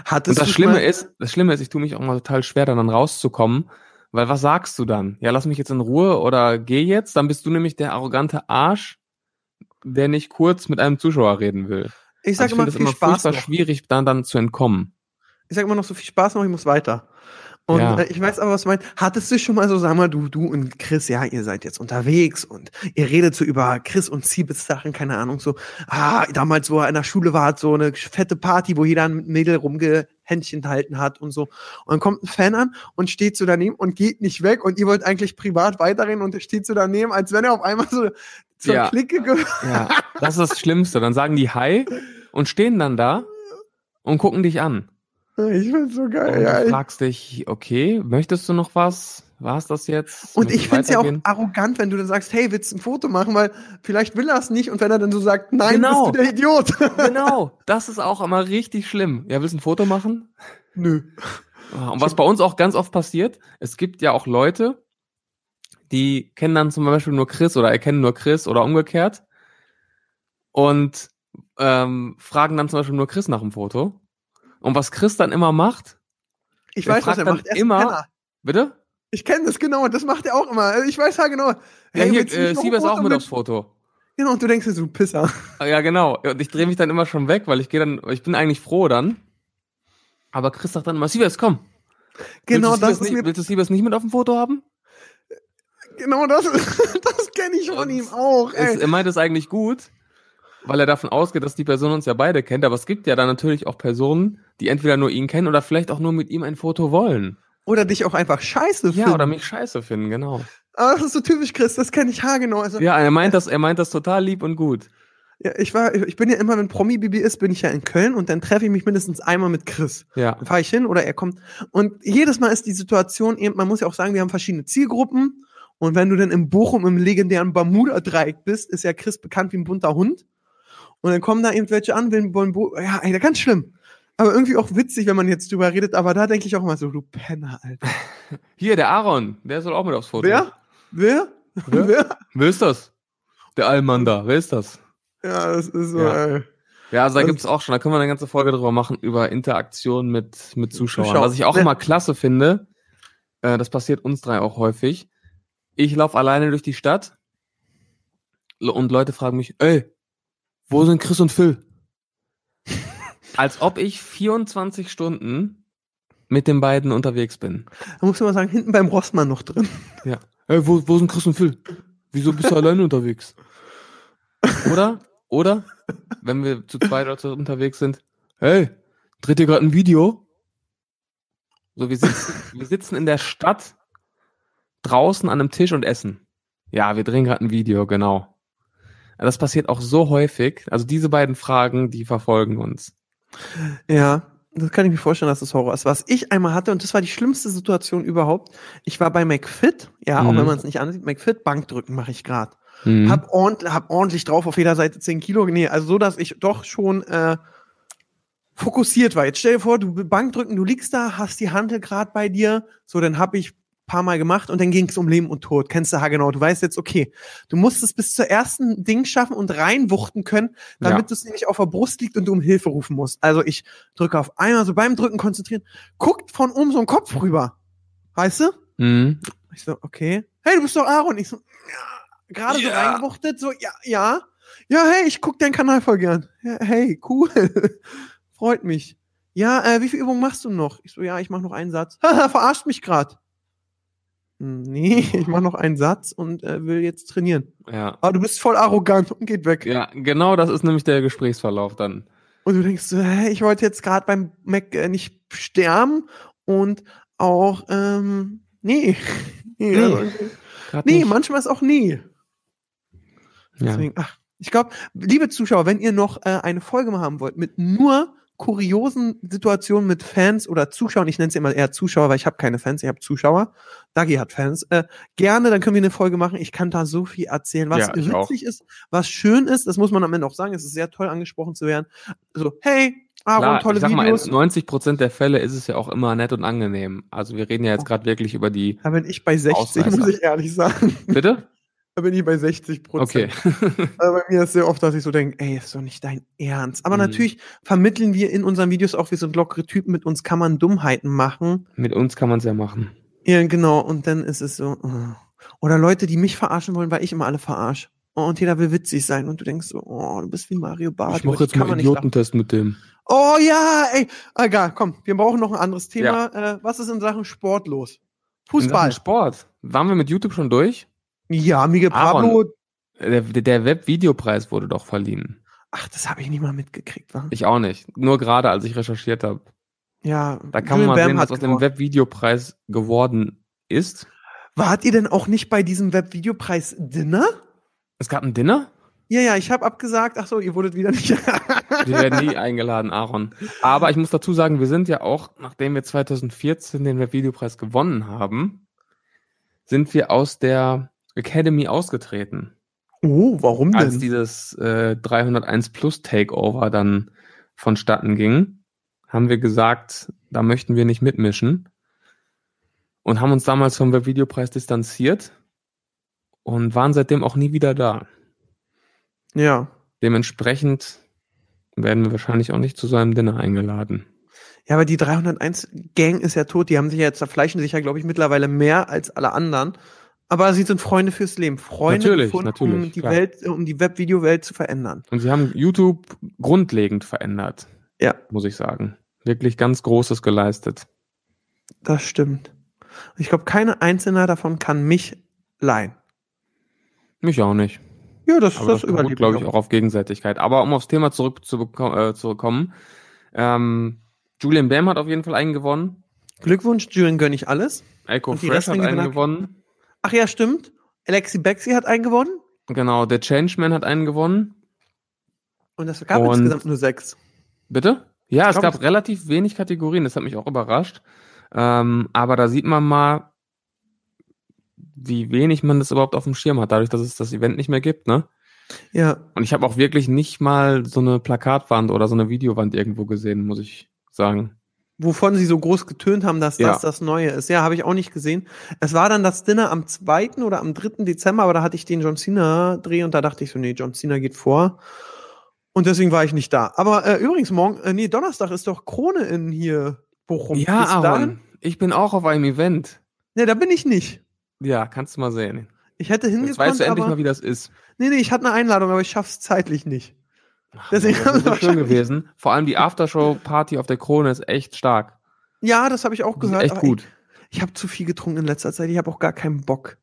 Hattest Und das Schlimme ist, das Schlimme ist, ich tue mich auch mal total schwer, dann, dann rauszukommen, weil was sagst du dann? Ja, lass mich jetzt in Ruhe oder geh jetzt, dann bist du nämlich der arrogante Arsch, der nicht kurz mit einem Zuschauer reden will. Ich sag Also immer, es viel Spaß furchtbar noch. schwierig, dann, dann zu entkommen. Ich sag immer noch so viel Spaß noch, ich muss weiter. Und Ja. äh, ich weiß aber, was du meinst. Hattest du schon mal so, sag mal, du, du und Chris, ja, ihr seid jetzt unterwegs und ihr redet so über Chris und Siebes Sachen, keine Ahnung, so, ah, damals, wo er in der Schule war, hat so eine fette Party, wo jeder ein Mädel rumgehändchen halten hat und so. Und dann kommt ein Fan an und steht so daneben und geht nicht weg und ihr wollt eigentlich privat weiterreden und er steht so daneben, als wenn er auf einmal so zur Ja. Clique ge Ja, das ist das Schlimmste. Dann sagen die Hi und stehen dann da und gucken dich an. Ich find's so Und geil, ja. du Ich, fragst dich, okay, möchtest du noch was? War's das jetzt? Und Müssen ich find's ja auch arrogant, wenn du dann sagst, hey, willst du ein Foto machen? Weil vielleicht will er es nicht und wenn er dann so sagt, nein, Genau. bist du der Idiot. Genau, das ist auch immer richtig schlimm. Ja, willst du ein Foto machen? Nö. Und was bei uns auch ganz oft passiert, es gibt ja auch Leute, die kennen dann zum Beispiel nur Chris oder erkennen nur Chris oder umgekehrt und ähm, fragen dann zum Beispiel nur Chris nach dem Foto. Und was Chris dann immer macht, Ich weiß, was er macht. Er ist immer- bitte? Ich kenne das genau, das macht er auch immer. Also Ich weiß ja genau. Ja, Hey, hier, äh, Siebes auch Foto mit aufs Foto. Genau, und du denkst dir so, du Pisser. Ja, genau. Und ich drehe mich dann immer schon weg, weil ich gehe dann, ich bin eigentlich froh dann. Aber Chris sagt dann immer, Siebes, komm. Genau, willst das Siebes ist nicht, willst du Siebes nicht mit auf dem Foto haben? genau das, das kenne ich von Und ihm auch. Ey. er meint es eigentlich gut, weil er davon ausgeht, dass die Person uns ja beide kennt. Aber es gibt ja dann natürlich auch Personen, die entweder nur ihn kennen oder vielleicht auch nur mit ihm ein Foto wollen. Oder dich auch einfach scheiße Ja, finden. oder mich scheiße finden, genau. Aber das ist so typisch Chris, das kenne ich haargenau. Also, Ja, er meint das, er meint das total lieb und gut. ja, ich war, ich bin ja immer, wenn Promi-Bibi ist, bin ich ja in Köln und dann treffe ich mich mindestens einmal mit Chris. Ja. Dann fahre ich hin oder er kommt. Und jedes Mal ist die Situation eben, man muss ja auch sagen, wir haben verschiedene Zielgruppen. Und wenn du dann in Bochum im legendären Bermuda-Dreieck bist, ist ja Chris bekannt wie ein bunter Hund. Und dann kommen da eben welche an, wollen, wollen ja, ey, ganz schlimm. Aber irgendwie auch witzig, wenn man jetzt drüber redet. Aber da denke ich auch immer so, du Penner, Alter. Hier, der Aaron, der soll auch mit aufs Foto. Wer? Wer? Wer? Wer? Wer ist das? Der Allmann da, wer ist das? Ja, das ist so, Ja. ey. Ja, also da Das- gibt's auch schon, da können wir eine ganze Folge drüber machen, über Interaktion mit, mit Zuschauern. Zuschauer. Was ich auch immer klasse finde, äh, das passiert uns drei auch häufig. Ich laufe alleine durch die Stadt und Leute fragen mich, ey, wo sind Chris und Phil? Als ob ich 24 Stunden mit den beiden unterwegs bin. Da muss man sagen, hinten beim Rossmann noch drin. Ja. Ey, wo, wo sind Chris und Phil? Wieso bist du alleine unterwegs? Oder, oder, wenn wir zu zweit oder so unterwegs sind, hey, dreht ihr gerade ein Video? So, wir sitzen, wir sitzen in der Stadt draußen an einem Tisch und essen. Ja, wir drehen gerade ein Video, genau. Das passiert auch so häufig. Also diese beiden Fragen, die verfolgen uns. Ja. Das kann ich mir vorstellen, dass das Horror ist. Was ich einmal hatte, und das war die schlimmste Situation überhaupt, ich war bei McFit, ja, auch Mhm. wenn man es nicht ansieht, McFit, Bankdrücken mache ich gerade. Mhm. Hab, ordentlich, hab ordentlich drauf auf jeder Seite 10 Kilo. Nee, also so, dass ich doch schon äh, fokussiert war. Jetzt stell dir vor, du Bankdrücken, du liegst da, hast die Handel gerade bei dir. So, dann hab ich paar Mal gemacht und dann ging es um Leben und Tod. Kennst du genau? Du weißt jetzt, okay, du musst es bis zur ersten Ding schaffen und reinwuchten können, damit Ja. es nämlich auf der Brust liegt und du um Hilfe rufen musst. Also ich drücke auf einmal, so beim Drücken konzentrieren, guckt von oben so ein Kopf rüber. Weißt du? Mhm. Ich so, okay. Hey, du bist doch Aaron. Ich so, ja. Gerade so Ja. reingewuchtet, so, ja, ja. Ja, hey, ich guck deinen Kanal voll gern. Ja, hey, cool. Freut mich. Ja, äh, wie viel Übungen machst du noch? Ich so, ja, ich mach noch einen Satz. Haha, verarscht mich grad. Nee, ich mach noch einen Satz und äh, will jetzt trainieren. Ja. Aber du bist voll arrogant und geht weg. Ja, genau das ist nämlich der Gesprächsverlauf dann. Und du denkst hä, ich wollte jetzt gerade beim Mac äh, nicht sterben und auch, ähm, nee. Nee, Nee, also, nee manchmal ist auch nee. ja. Deswegen, ach, ich glaube, liebe Zuschauer, wenn ihr noch äh, eine Folge mal haben wollt mit nur kuriosen Situationen mit Fans oder Zuschauern, ich nenne es immer eher Zuschauer, weil ich habe keine Fans, ich habe Zuschauer. Dagi hat Fans. Äh, gerne, dann können wir eine Folge machen. Ich kann da so viel erzählen, was Ja, ich auch. witzig ist, was schön ist. Das muss man am Ende auch sagen. Es ist sehr toll angesprochen zu werden. So, hey, Aaron, Klar, tolle ich sag mal, Videos. in 90 Prozent der Fälle ist es ja auch immer nett und angenehm. Also wir reden ja jetzt gerade wirklich über die. da bin ich bei 60, Ausreißer. muss ich ehrlich sagen. Bitte? Da bin ich bei 60 Okay. Prozent. Also bei mir ist sehr oft, dass ich so denke, ey, ist doch nicht dein Ernst. Aber Mhm. natürlich vermitteln wir in unseren Videos auch, wir sind lockere Typen, mit uns kann man Dummheiten machen. Mit uns kann man es ja machen. Ja, genau. Und dann ist es so. oh. Oder Leute, die mich verarschen wollen, weil ich immer alle verarsche. Oh, und jeder will witzig sein. Und du denkst so, oh, du bist wie Mario Barth. ich mache jetzt mal einen. Idiotentest mit dem. Oh ja, ey. Egal, komm, wir brauchen noch ein anderes Thema. Äh, was ist in Sachen Sport los? In Sachen Fußball. Sport. Waren wir mit YouTube schon durch? Ja, Miguel Aaron. Pablo. Der, der Webvideopreis wurde doch verliehen. Ach, das habe ich nicht mal mitgekriegt, wa? Ich auch nicht. Nur gerade, als ich recherchiert habe. Ja, Da kann Julian man mal Bam sehen, was aus dem. Webvideopreis geworden ist. Wart ihr denn auch nicht bei diesem Webvideopreis Dinner? Es gab ein Dinner. Ja, ja, ich habe abgesagt. Ach so, ihr wurdet wieder nicht. Wir werden nie eingeladen, Aaron. Aber ich muss dazu sagen, wir sind ja auch, nachdem wir 2014 den Webvideopreis gewonnen haben, sind wir aus der Academy ausgetreten. oh, warum Als denn? dieses äh, 301 Plus Takeover dann vonstatten ging, haben wir gesagt, da möchten wir nicht mitmischen und haben uns damals vom Webvideopreis distanziert und waren seitdem auch nie wieder da. ja. Dementsprechend werden wir wahrscheinlich auch nicht zu so einem Dinner eingeladen. Ja, aber die 301 Gang ist ja tot. Die haben sich ja, zerfleischen sich ja, glaube ich, mittlerweile mehr als alle anderen. Aber sie sind Freunde fürs Leben. Freunde, Natürlich, gefunden, natürlich, um die klar. Welt, um die Webvideowelt zu verändern. Und sie haben YouTube grundlegend verändert, Ja, muss ich sagen. Wirklich ganz Großes geleistet. das stimmt. Ich glaube, keine einzelne davon kann mich leihen. Mich auch nicht. Ja, das, Aber das, das beruht, glaube ich, auch auf Gegenseitigkeit. Aber um aufs Thema zurück zu beko- äh, zurückkommen, ähm, Julian Bam hat auf jeden Fall einen gewonnen. Glückwunsch, Julian gönn ich alles. Echo Fresh hat einen gewonnen. Ach ja, stimmt. Alexi Bexi hat einen gewonnen. Genau, der Changeman hat einen gewonnen. Und das gab Und- insgesamt nur sechs. Bitte? Ja, es glaub, gab es- relativ wenig Kategorien, das hat mich auch überrascht. Ähm, aber da sieht man mal, wie wenig man das überhaupt auf dem Schirm hat, dadurch, dass es das Event nicht mehr gibt, ne? Ja, Und ich habe auch wirklich nicht mal so eine Plakatwand oder so eine Videowand irgendwo gesehen, muss ich sagen. Wovon sie so groß getönt haben, dass Ja. das das Neue ist. Ja, habe ich auch nicht gesehen. Es war dann das Dinner am 2. oder am 3. Dezember, aber da hatte ich den John Cena Dreh und da dachte ich so, nee, John Cena geht vor. Und deswegen war ich nicht da. Aber äh, übrigens, morgen, äh, nee, Donnerstag ist doch Krone in hier Bochum. Ja? Aaron, ich bin auch auf einem Event. Nee, da bin ich nicht. Ja, kannst du mal sehen. Ich hätte Jetzt hingekonnt, weißt du endlich aber, mal, wie das ist. nee, nee, ich hatte eine Einladung, aber ich schaff's zeitlich nicht. Ach, Deswegen das ist so schön gewesen. Vor allem die Aftershow-Party auf der Krone ist echt stark. Ja, das habe ich auch gehört. echt gut. Ich, ich habe zu viel getrunken in letzter Zeit. Ich habe auch gar keinen Bock.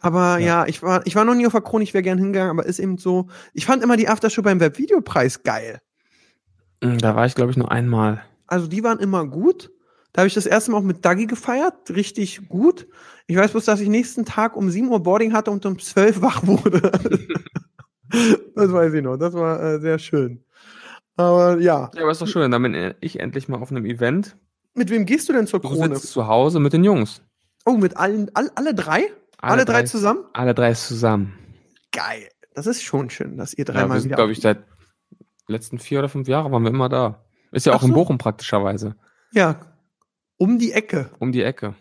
Aber Ja. ja, ich war, ich war noch nie auf der Krone, ich wäre gern hingegangen, aber ist eben so. Ich fand immer die Aftershow beim Webvideopreis geil. Mm, Da war ich, glaube ich, nur einmal. Also die waren immer gut. Da habe ich das erste Mal auch mit Dagi gefeiert, richtig gut. Ich weiß bloß, dass ich nächsten Tag um 7 Uhr Boarding hatte und um 12 wach wurde. das weiß ich noch, das war äh, sehr schön. Aber ja. Ja, aber ist doch schön. Dann bin ich endlich mal auf einem Event. Mit wem gehst du denn zur Du Krone? sitzt zu Hause mit den Jungs. Oh, mit allen, all, alle drei? Alle, drei, zusammen? Alle drei zusammen. Geil. Das ist schon schön, dass ihr Ja, dreimal wir sind, glaube ich, seit letzten vier oder fünf Jahren waren wir immer da. Ist ja Ach auch in so. Bochum praktischerweise. ja. Um die Ecke. Um die Ecke.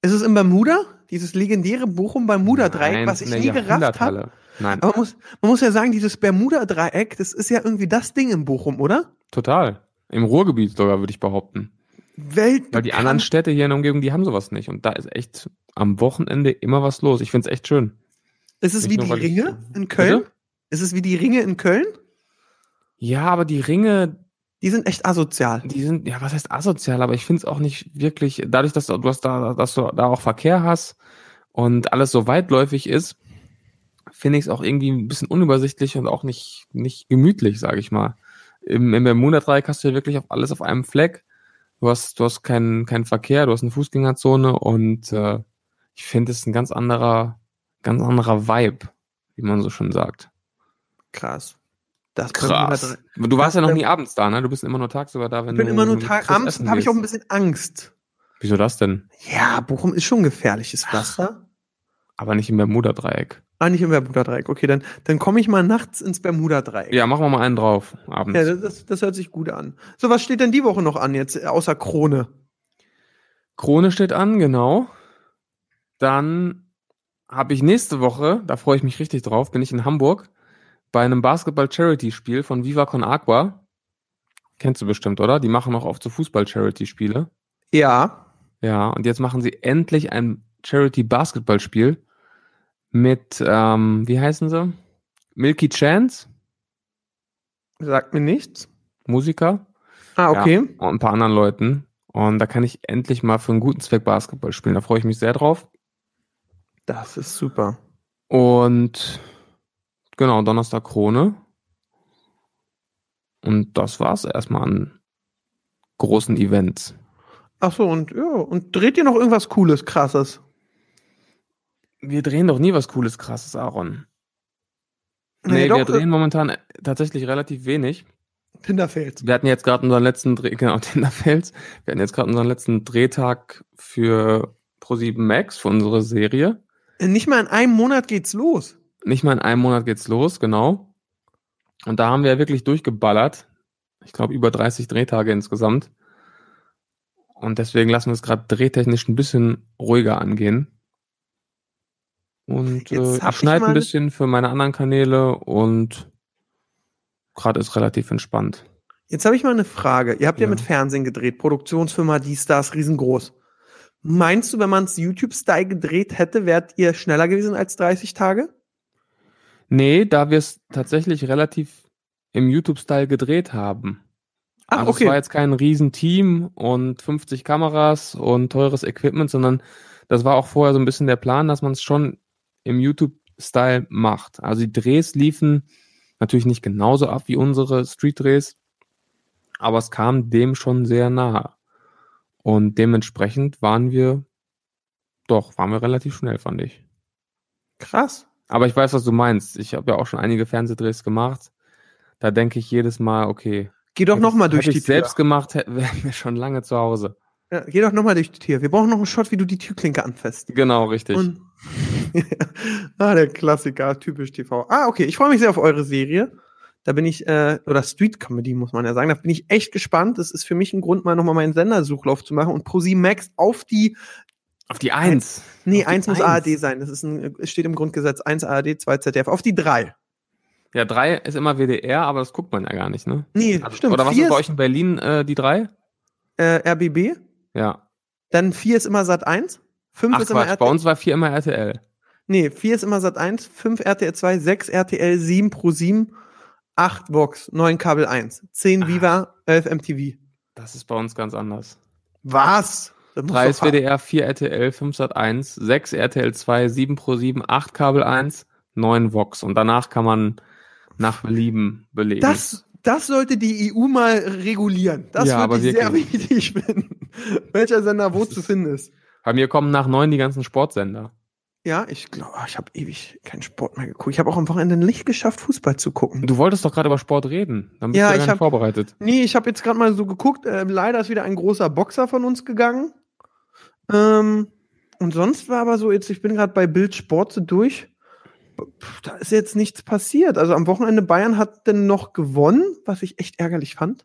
Ist es in Bermuda? Dieses legendäre Bochum-Bermuda-Dreieck, Nein, was ich nie gerafft habe. Nein, Aber man muss, man muss ja sagen, dieses Bermuda-Dreieck, das ist ja irgendwie das Ding in Bochum, oder? total. Im Ruhrgebiet sogar, würde ich behaupten. Welt. Weil die anderen Städte hier in der Umgebung, die haben sowas nicht. Und da ist echt am Wochenende immer was los. Ich finde es echt schön. Ist es nicht wie nur, die weil ich- Ringe in Köln? Bitte? Ist es wie die Ringe in Köln? Ja, aber die Ringe, Die sind echt asozial. die sind, ja, was heißt asozial, aber ich finde es auch nicht wirklich, dadurch, dass du, du hast da, dass du da auch Verkehr hast und alles so weitläufig ist, finde ich es auch irgendwie ein bisschen unübersichtlich und auch nicht, nicht gemütlich, sage ich mal. Im, im Bermuda-Dreieck hast du ja wirklich auf alles auf einem Fleck. Du hast, du hast keinen, keinen Verkehr, du hast eine Fußgängerzone und äh, ich finde es ein ganz anderer, ganz anderer Vibe, wie man so schon sagt. Krass. Das Krass. Du warst ja noch nie abends da, ne? Du bist immer nur tagsüber da, wenn Ich bin du immer nur mit Tag, Chris abends habe ich auch ein bisschen Angst. Wieso das denn? Ja, Bochum ist schon ein gefährliches Pflaster. Aber nicht im Bermuda-Dreieck. Ah, nicht im Bermuda-Dreieck. Okay, dann, dann komme ich mal nachts ins Bermuda-Dreieck. Ja, machen wir mal einen drauf, abends. Ja, das, das hört sich gut an. So, was steht denn die Woche noch an jetzt, außer Krone? Krone steht an, genau. Dann habe ich nächste Woche, da freue ich mich richtig drauf, bin ich in Hamburg bei einem Basketball-Charity-Spiel von Viva Con Agua. Kennst du bestimmt, oder? Die machen auch oft so Fußball-Charity-Spiele. Ja. Ja, und jetzt machen sie endlich ein Charity-Basketball-Spiel mit, ähm, wie heißen sie? Milky Chance, Sagt mir nichts. Musiker. Ah, okay. und ein paar anderen Leuten. Und da kann ich endlich mal für einen guten Zweck Basketball spielen. Da freue ich mich sehr drauf. Das ist super. Und genau, Donnerstag Krone. Und das war's erstmal an großen Events. Ach so, und ja, und dreht ihr noch irgendwas Cooles, Krasses? Wir drehen doch nie was Cooles, krasses, Aaron. Nee, Nee, wir doch, drehen momentan tatsächlich relativ wenig. Tinderfeld. Wir hatten jetzt gerade unseren letzten Dreh, genau, Tinderfels. Wir hatten jetzt gerade unseren letzten Drehtag für Pro7 Max, für unsere Serie. Äh, Nicht mal in einem Monat geht's los. Nicht mal in einem Monat geht's los, genau. Und da haben wir wirklich durchgeballert. Ich glaube, über 30 Drehtage insgesamt. Und deswegen lassen wir es gerade drehtechnisch ein bisschen ruhiger angehen. Und äh, ich schneide ein bisschen für meine anderen Kanäle und gerade ist relativ entspannt. Jetzt habe ich mal eine Frage. Ihr habt ja. Ja. mit Fernsehen gedreht, Produktionsfirma, die Stars, riesengroß. Meinst du, wenn man es YouTube-Style gedreht hätte, wärt ihr schneller gewesen als 30 Tage? Nee, da wir es tatsächlich relativ im YouTube-Style gedreht haben. Ach, also okay. es war jetzt kein Riesenteam und 50 Kameras und teures Equipment, sondern das war auch vorher so ein bisschen der Plan, dass man es schon im YouTube-Style macht. Also die Drehs liefen natürlich nicht genauso ab wie unsere Street-Drehs, aber es kam dem schon sehr nahe. Und dementsprechend waren wir, doch, waren wir relativ schnell, fand ich. Krass. Aber ich weiß, was du meinst. Ich habe ja auch schon einige Fernsehdrehs gemacht. Da denke ich jedes Mal, okay. Geh doch hätte noch mal ich- durch die ich selbst Tür. gemacht, hätten wären wir schon lange zu Hause. Ja, geh doch noch mal durch die Tür. Wir brauchen noch einen Shot, wie du die Türklinke anfasst. Genau, richtig. Und ah, der Klassiker, typisch TV. Ah, okay, ich freue mich sehr auf eure Serie. Da bin ich, äh, oder Street Comedy, muss man ja sagen. Da bin ich echt gespannt. Das ist für mich ein Grund, mal nochmal meinen Sendersuchlauf zu machen und ProSieben Max auf die, Auf die Eins. nee, Auf die eins muss Eins. ARD sein. Das ist ein, es steht im Grundgesetz eins ARD, zwei ZDF. Auf die drei. Ja, drei ist immer WDR, aber das guckt man ja gar nicht, ne? Nee, Also, stimmt. Oder was ist bei euch in Berlin, äh, die drei? äh, RBB. Ja. Dann vier ist immer Sat 1. Fünf Ach ist immer Quatsch, bei RTL. uns war vier immer RTL. Nee, vier ist immer Sat 1, fünf RTL 2, sechs RTL, sieben Pro 7, acht Vox, neun Kabel 1, zehn Ah. Viva, elf MTV. Das ist bei uns ganz anders. Was? Das muss Drei doch ist ver- WDR, vier RTL, fünf Sat 1, sechs RTL 2, sieben Pro 7, acht Kabel 1, neun Vox. Und danach kann man nach Belieben belegen. Das, das sollte die EU mal regulieren. Das Ja, aber würde ich sehr wichtig finden. Welcher Sender wo zu finden ist. Bei mir kommen nach neun die ganzen Sportsender. Ja, ich glaube, ich habe ewig keinen Sport mehr geguckt. Ich habe auch am Wochenende nicht geschafft, Fußball zu gucken. Du wolltest doch gerade über Sport reden. Dann bist Ja, du ja gar nicht hab- vorbereitet. Nee, ich habe jetzt gerade mal so geguckt. Äh, leider ist wieder ein großer Boxer von uns gegangen. Ähm, und sonst war aber so, jetzt, ich bin gerade bei Bild Sport so durch. Pff, Da ist jetzt nichts passiert. Also am Wochenende Bayern hat denn noch gewonnen, was ich echt ärgerlich fand.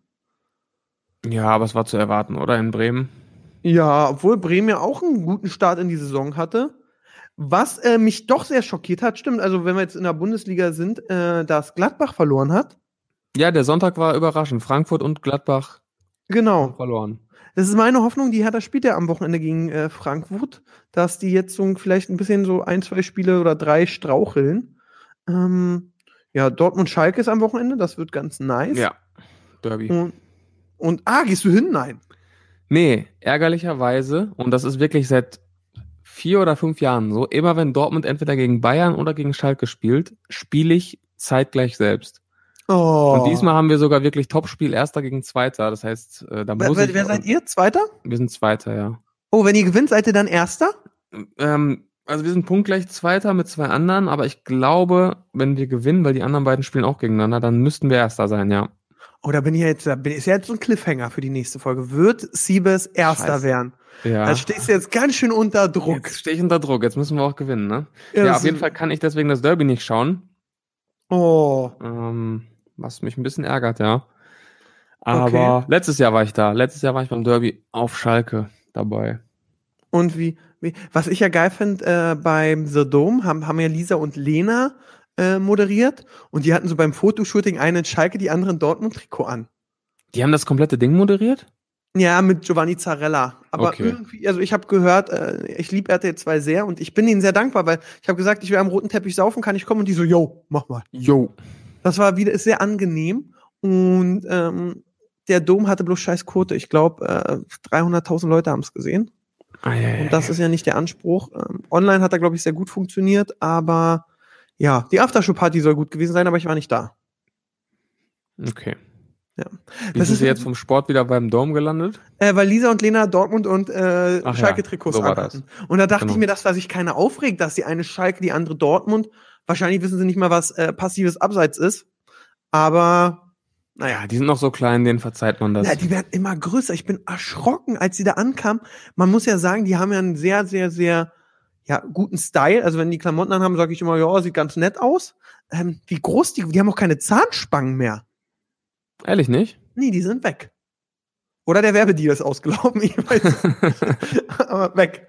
Ja, aber es war zu erwarten, oder? In Bremen. Ja, obwohl Bremen ja auch einen guten Start in die Saison hatte. Was äh, mich doch sehr schockiert hat, stimmt, also wenn wir jetzt in der Bundesliga sind, äh, dass Gladbach verloren hat. Ja, der Sonntag war überraschend. Frankfurt und Gladbach Genau. verloren. Das ist meine Hoffnung, die Hertha spielt ja am Wochenende gegen äh, Frankfurt, dass die jetzt so vielleicht ein bisschen so ein, zwei Spiele oder drei straucheln. Ähm, ja, Dortmund-Schalke ist am Wochenende, das wird ganz nice. Ja. Derby. Und, und ah, gehst du hin? Nein. Nee, ärgerlicherweise, und das ist wirklich seit vier oder fünf Jahren so, immer wenn Dortmund entweder gegen Bayern oder gegen Schalke spielt, spiele ich zeitgleich selbst. Oh. Und diesmal haben wir sogar wirklich Topspiel Erster gegen Zweiter. Das heißt, äh, da Wer, muss wer, ich. wer seid ihr? Zweiter? Wir sind Zweiter, ja. Oh, wenn ihr gewinnt, seid ihr dann Erster? Ähm, also wir sind punktgleich Zweiter mit zwei anderen, aber ich glaube, wenn wir gewinnen, weil die anderen beiden spielen auch gegeneinander, dann müssten wir Erster sein, ja. Da bin ich jetzt, bin, ist ja jetzt so ein Cliffhanger für die nächste Folge. Wird Siebes Erster Scheiße. werden? Ja. Da stehst du jetzt ganz schön unter Druck. Jetzt stehe ich unter Druck, jetzt müssen wir auch gewinnen, ne? Ja, das auf jeden Fall kann ich deswegen das Derby nicht schauen. Oh. Ähm, was mich ein bisschen ärgert, ja. Aber letztes Jahr war ich da. Letztes Jahr war ich beim Derby auf Schalke dabei. Und wie, wie was ich ja geil finde, äh, beim The Dome haben, haben ja Lisa und Lena äh, moderiert und die hatten so beim Fotoshooting einen in Schalke, die anderen Dortmund-Trikot an. Die haben das komplette Ding moderiert? Ja, mit Giovanni Zarella. Aber Okay. irgendwie, also ich habe gehört, äh, ich liebe RTL 2 sehr und ich bin ihnen sehr dankbar, weil ich habe gesagt, ich will am roten Teppich saufen, kann ich kommen? Und die so, yo, mach mal. Jo. Das war wieder, ist sehr angenehm und ähm, der Dom hatte bloß scheiß Quote. Ich glaube, äh, 300.000 Leute haben es gesehen. Und das ist ja nicht der Anspruch. Ähm, online hat er, glaube ich, sehr gut funktioniert, aber ja, die Aftershow-Party soll gut gewesen sein, aber ich war nicht da. Okay. Ja. Wie Das sind ist- Sie jetzt vom Sport wieder beim Dom gelandet? Äh, weil Lisa und Lena Dortmund und äh, Ach ja, Schalke-Trikots so anhatten. Und da dachte Genau. ich mir, dass da sich keiner aufregt, dass die eine Schalke, die andere Dortmund. Wahrscheinlich wissen sie nicht mal, was äh, passives Abseits ist. Aber, naja. Ja, die sind noch so klein, denen verzeiht man das. Ja, die werden immer größer. Ich bin erschrocken, als sie da ankamen. Man muss ja sagen, die haben ja einen sehr, sehr, sehr ja, guten Style. Also wenn die Klamotten anhaben, sage ich immer, ja, sieht ganz nett aus. Ähm, wie groß die, die haben auch keine Zahnspangen mehr. Ehrlich nicht? Nee, die sind weg. Oder der Werbedeal ist ausgelaufen, ich weiß. Aber weg.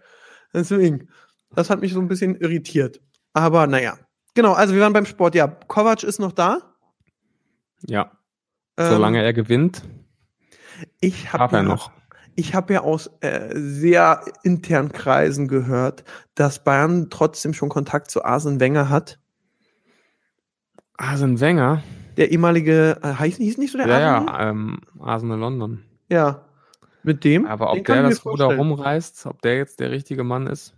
Deswegen, das hat mich so ein bisschen irritiert. Aber naja. Genau, also wir waren beim Sport. Ja, Kovac ist noch da. ja, Ähm, solange er gewinnt, ich habe er ja, noch. Ich habe ja aus äh, sehr internen Kreisen gehört, dass Bayern trotzdem schon Kontakt zu Arsene Wenger hat. Arsene Wenger? Der ehemalige, äh, heißt hieß nicht so der Ja, ja, ähm, Arsenal London. Ja. Mit dem? Aber ob der das Ruder rumreißt, ob der jetzt der richtige Mann ist?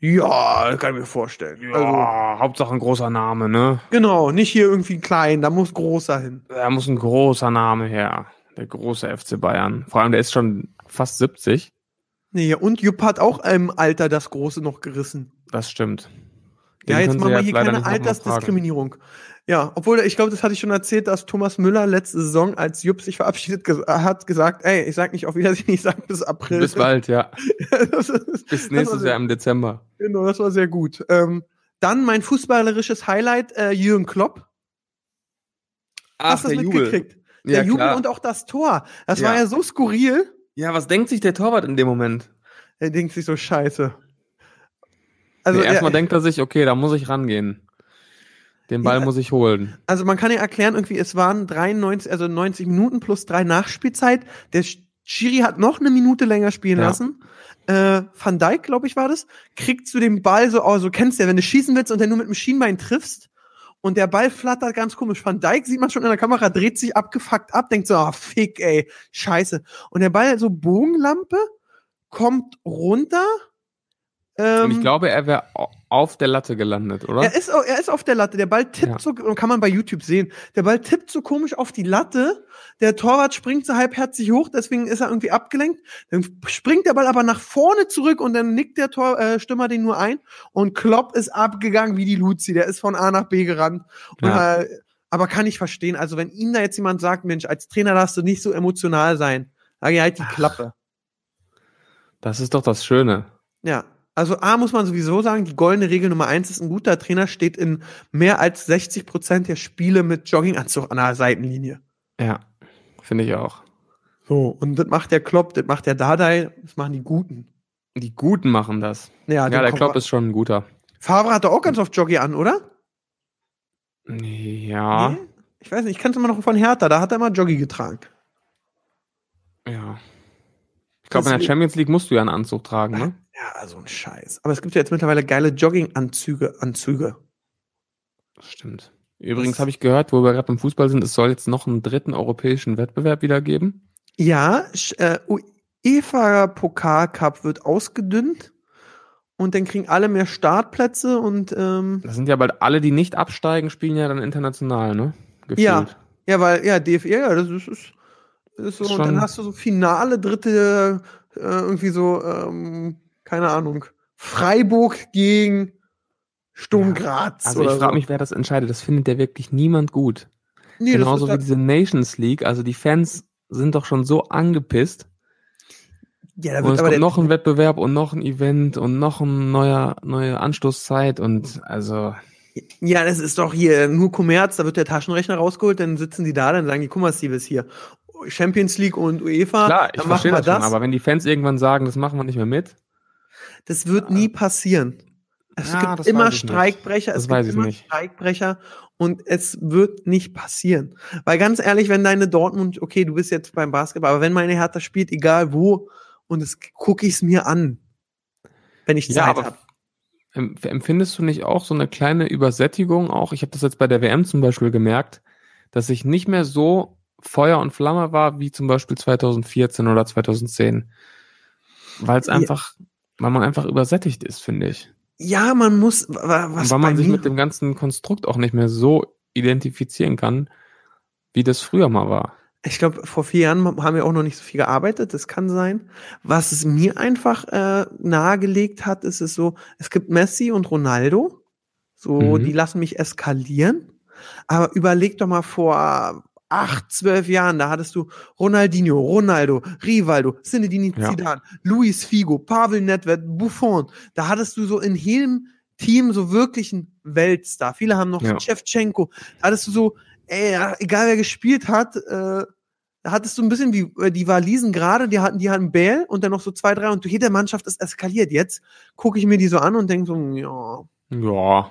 Ja, kann ich mir vorstellen. Also, Hauptsache ein großer Name, ne? genau, nicht hier irgendwie klein, da muss großer hin. Da muss ein großer Name her. Der große FC Bayern. Vor allem, der ist schon fast 70. Nee, und Jupp hat auch im Alter das Große noch gerissen. Das stimmt. ja, Den jetzt können machen wir hier keine. Altersdiskriminierung. Ja, obwohl, ich glaube, das hatte ich schon erzählt, dass Thomas Müller letzte Saison, als Jupp sich verabschiedet ges hat, gesagt, ey, ich sag nicht auf Wiedersehen, ich sag bis April. Bis bald, ja. ist, Bis nächstes Jahr im Dezember. Genau, das war sehr gut. Ähm, dann mein fußballerisches Highlight, äh, Jürgen Klopp. Hast du das mitgekriegt? Der Ja, Jubel klar. und auch das Tor. Das Ja. war ja so skurril. ja, was denkt sich der Torwart in dem Moment? Er denkt sich so, scheiße. Also nee, erstmal er, denkt er sich, okay, da muss ich rangehen. Den Ball Ja. muss ich holen. also man kann ja erklären, irgendwie, es waren 93, also 90 Minuten plus drei Nachspielzeit. Der Schiri hat noch eine Minute länger spielen Ja. lassen. Äh, Van Dijk, glaube ich, war das, kriegt zu dem Ball so, oh, so kennst du ja, wenn du schießen willst und den nur mit dem Schienbein triffst und der Ball flattert ganz komisch. Van Dijk sieht man schon in der Kamera, dreht sich abgefuckt ab, denkt so, ah, fick, ey, scheiße. Und der Ball, so Bogenlampe, kommt runter, Ähm, Und ich glaube, er wäre auf der Latte gelandet, oder? Er ist, er ist auf der Latte. Der Ball tippt Ja. so, kann man bei YouTube sehen. Der Ball tippt so komisch auf die Latte. Der Torwart springt so halbherzig hoch, deswegen ist er irgendwie abgelenkt. Dann springt der Ball aber nach vorne zurück und dann nickt der Tor, äh, Stürmer den nur ein. Und Klopp ist abgegangen wie die Luzi. Der ist von A nach B gerannt. Und, Ja. äh, aber kann ich verstehen. Also wenn ihm da jetzt jemand sagt, Mensch, als Trainer darfst du nicht so emotional sein, sag ich halt die Klappe. Das ist doch das Schöne. Ja. Also A muss man sowieso sagen, die goldene Regel Nummer eins ist, ein guter Trainer steht in mehr als 60 Prozent der Spiele mit Jogginganzug an der Seitenlinie. Ja, finde ich auch. So, und das macht der Klopp, das macht der Dardai, das machen die Guten. Die Guten machen das. Ja, Ja, der Klopp ist schon ein guter. Favre hat doch auch ganz oft Joggi an, oder? Ja, Nee? Ich weiß nicht, ich kenne es immer noch von Hertha, da hat er immer Joggi getragen. ja. Ich glaube, in der Champions League musst du ja einen Anzug tragen, ne? Ja, so ein Scheiß. Aber es gibt ja jetzt mittlerweile geile Jogginganzüge, Anzüge. Das stimmt. Übrigens habe ich gehört, wo wir gerade beim Fußball sind, es soll jetzt noch einen dritten europäischen Wettbewerb wieder geben. Ja, äh, UEFA Pokal Cup wird ausgedünnt und dann kriegen alle mehr Startplätze und ähm, Das sind ja bald alle, die nicht absteigen, spielen ja dann international, ne? Gefühlt. Ja. ja, weil ja DFL, ja, das ist, ist, ist so Ist und dann hast du so Finale dritte äh, irgendwie so ähm, keine Ahnung Freiburg gegen Sturm Graz Also oder ich frage so. mich, wer das entscheidet. Das findet ja wirklich niemand gut. nee, Genauso wie halt- diese Nations League. Also die Fans sind doch schon so angepisst. ja, da Und wird es aber kommt noch ein Wettbewerb und noch ein Event und noch ein neuer, neue Anstoßzeit und also Ja, das ist doch hier nur Kommerz, da wird der Taschenrechner rausgeholt, dann sitzen die da, dann sagen die, guck mal, Steve ist hier. Champions League und UEFA, klar, ich dann verstehe machen wir das, das. schon, aber wenn die Fans irgendwann sagen, das machen wir nicht mehr mit, das wird nie passieren. Es Ja, gibt immer. Streikbrecher, es gibt immer nicht. Streikbrecher und es wird nicht passieren. Weil ganz ehrlich, wenn deine Dortmund, okay, du bist jetzt beim Basketball, aber wenn meine Hertha spielt, egal wo, und es gucke ich es mir an, wenn ich Ja, Zeit aber habe. Em- Empfindest du nicht auch so eine kleine Übersättigung? Auch ich habe das jetzt bei der WM zum Beispiel gemerkt, dass ich nicht mehr so Feuer und Flamme war wie zum Beispiel 2014 oder 2010, weil es Ja. Weil man einfach übersättigt ist, finde ich. Ja, man muss, was weil man sich mit dem ganzen Konstrukt auch nicht mehr so identifizieren kann, wie das früher mal war. Ich glaube, vor vier Jahren haben wir auch noch nicht so viel gearbeitet, das kann sein. Was es mir einfach äh, nahegelegt hat, ist es so, es gibt Messi und Ronaldo, so, Mhm. die lassen mich eskalieren. Aber überleg doch mal vor acht, zwölf Jahren, da hattest du Ronaldinho, Ronaldo, Rivaldo, Zinedine Ja. Zidane, Luis Figo, Pavel Nedved, Buffon. Da hattest du so in jedem Team so wirklich einen Weltstar. Viele haben noch Ja. Shevchenko. Da hattest du so, ey, egal wer gespielt hat, äh, da hattest du ein bisschen wie äh, die Walisen gerade, die hatten, die hatten Bale und dann noch so zwei, drei und jede Mannschaft ist eskaliert. Jetzt gucke ich mir die so an und denke so, ja, Ja,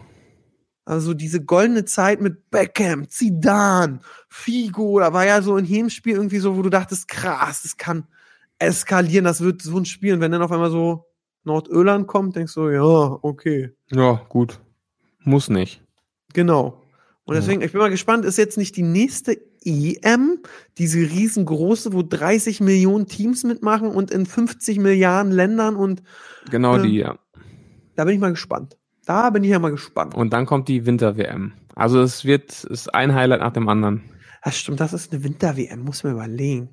also diese goldene Zeit mit Beckham, Zidane, Figo, da war ja so in jedem Spiel irgendwie so, wo du dachtest, krass, das kann eskalieren, das wird so ein Spiel. Und wenn dann auf einmal so Nordirland kommt, denkst du, ja, okay, ja, gut. Muss nicht. genau. Und deswegen, ich bin mal gespannt, ist jetzt nicht die nächste EM, diese riesengroße, wo 30 Millionen Teams mitmachen und in 50 Milliarden Ländern und Genau Ja. die, ja. da bin ich mal gespannt. Da bin ich ja mal gespannt. Und dann kommt die Winter-WM. Also es wird, es ist ein Highlight nach dem anderen. Das stimmt, das ist eine Winter-WM, muss man überlegen.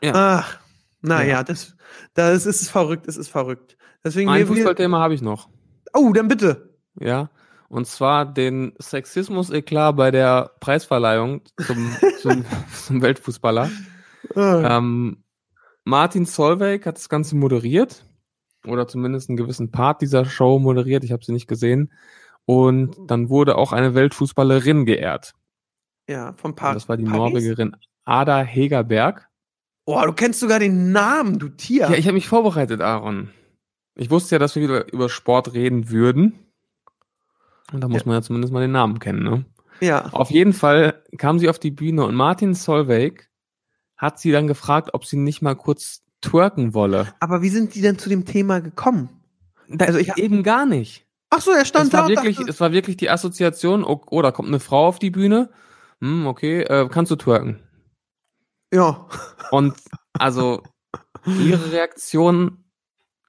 Ja. Ach, naja, Ja. das, das ist verrückt, es ist verrückt. Deswegen Ein Fußballthema habe ich noch. Oh, dann bitte. Ja. Und zwar den Sexismus-Eklat bei der Preisverleihung zum, zum, zum Weltfußballer. Ah, Ähm, Martin Solveig hat das Ganze moderiert. Oder zumindest einen gewissen Part dieser Show moderiert. Ich habe sie nicht gesehen. Und dann wurde auch eine Weltfußballerin geehrt. ja, Und Paris. das war die Norwegerin Ada Hegerberg. Oh, du kennst sogar den Namen, du Tier. Ja, ich habe mich vorbereitet, Aaron. Ich wusste ja, dass wir wieder über Sport reden würden. Und da muss Ja. man ja zumindest mal den Namen kennen, ne? ja. Auf jeden Fall kam sie auf die Bühne und Martin Solveig hat sie dann gefragt, ob sie nicht mal kurz twerken wolle. Aber wie sind die denn zu dem Thema gekommen? Also ich- eben gar nicht. Ach so, er stand Es da war und wirklich, es war wirklich die Assoziation, oh, oh, da kommt eine Frau auf die Bühne. Hm, okay, äh, kannst du twerken? ja. Und also ihre Reaktion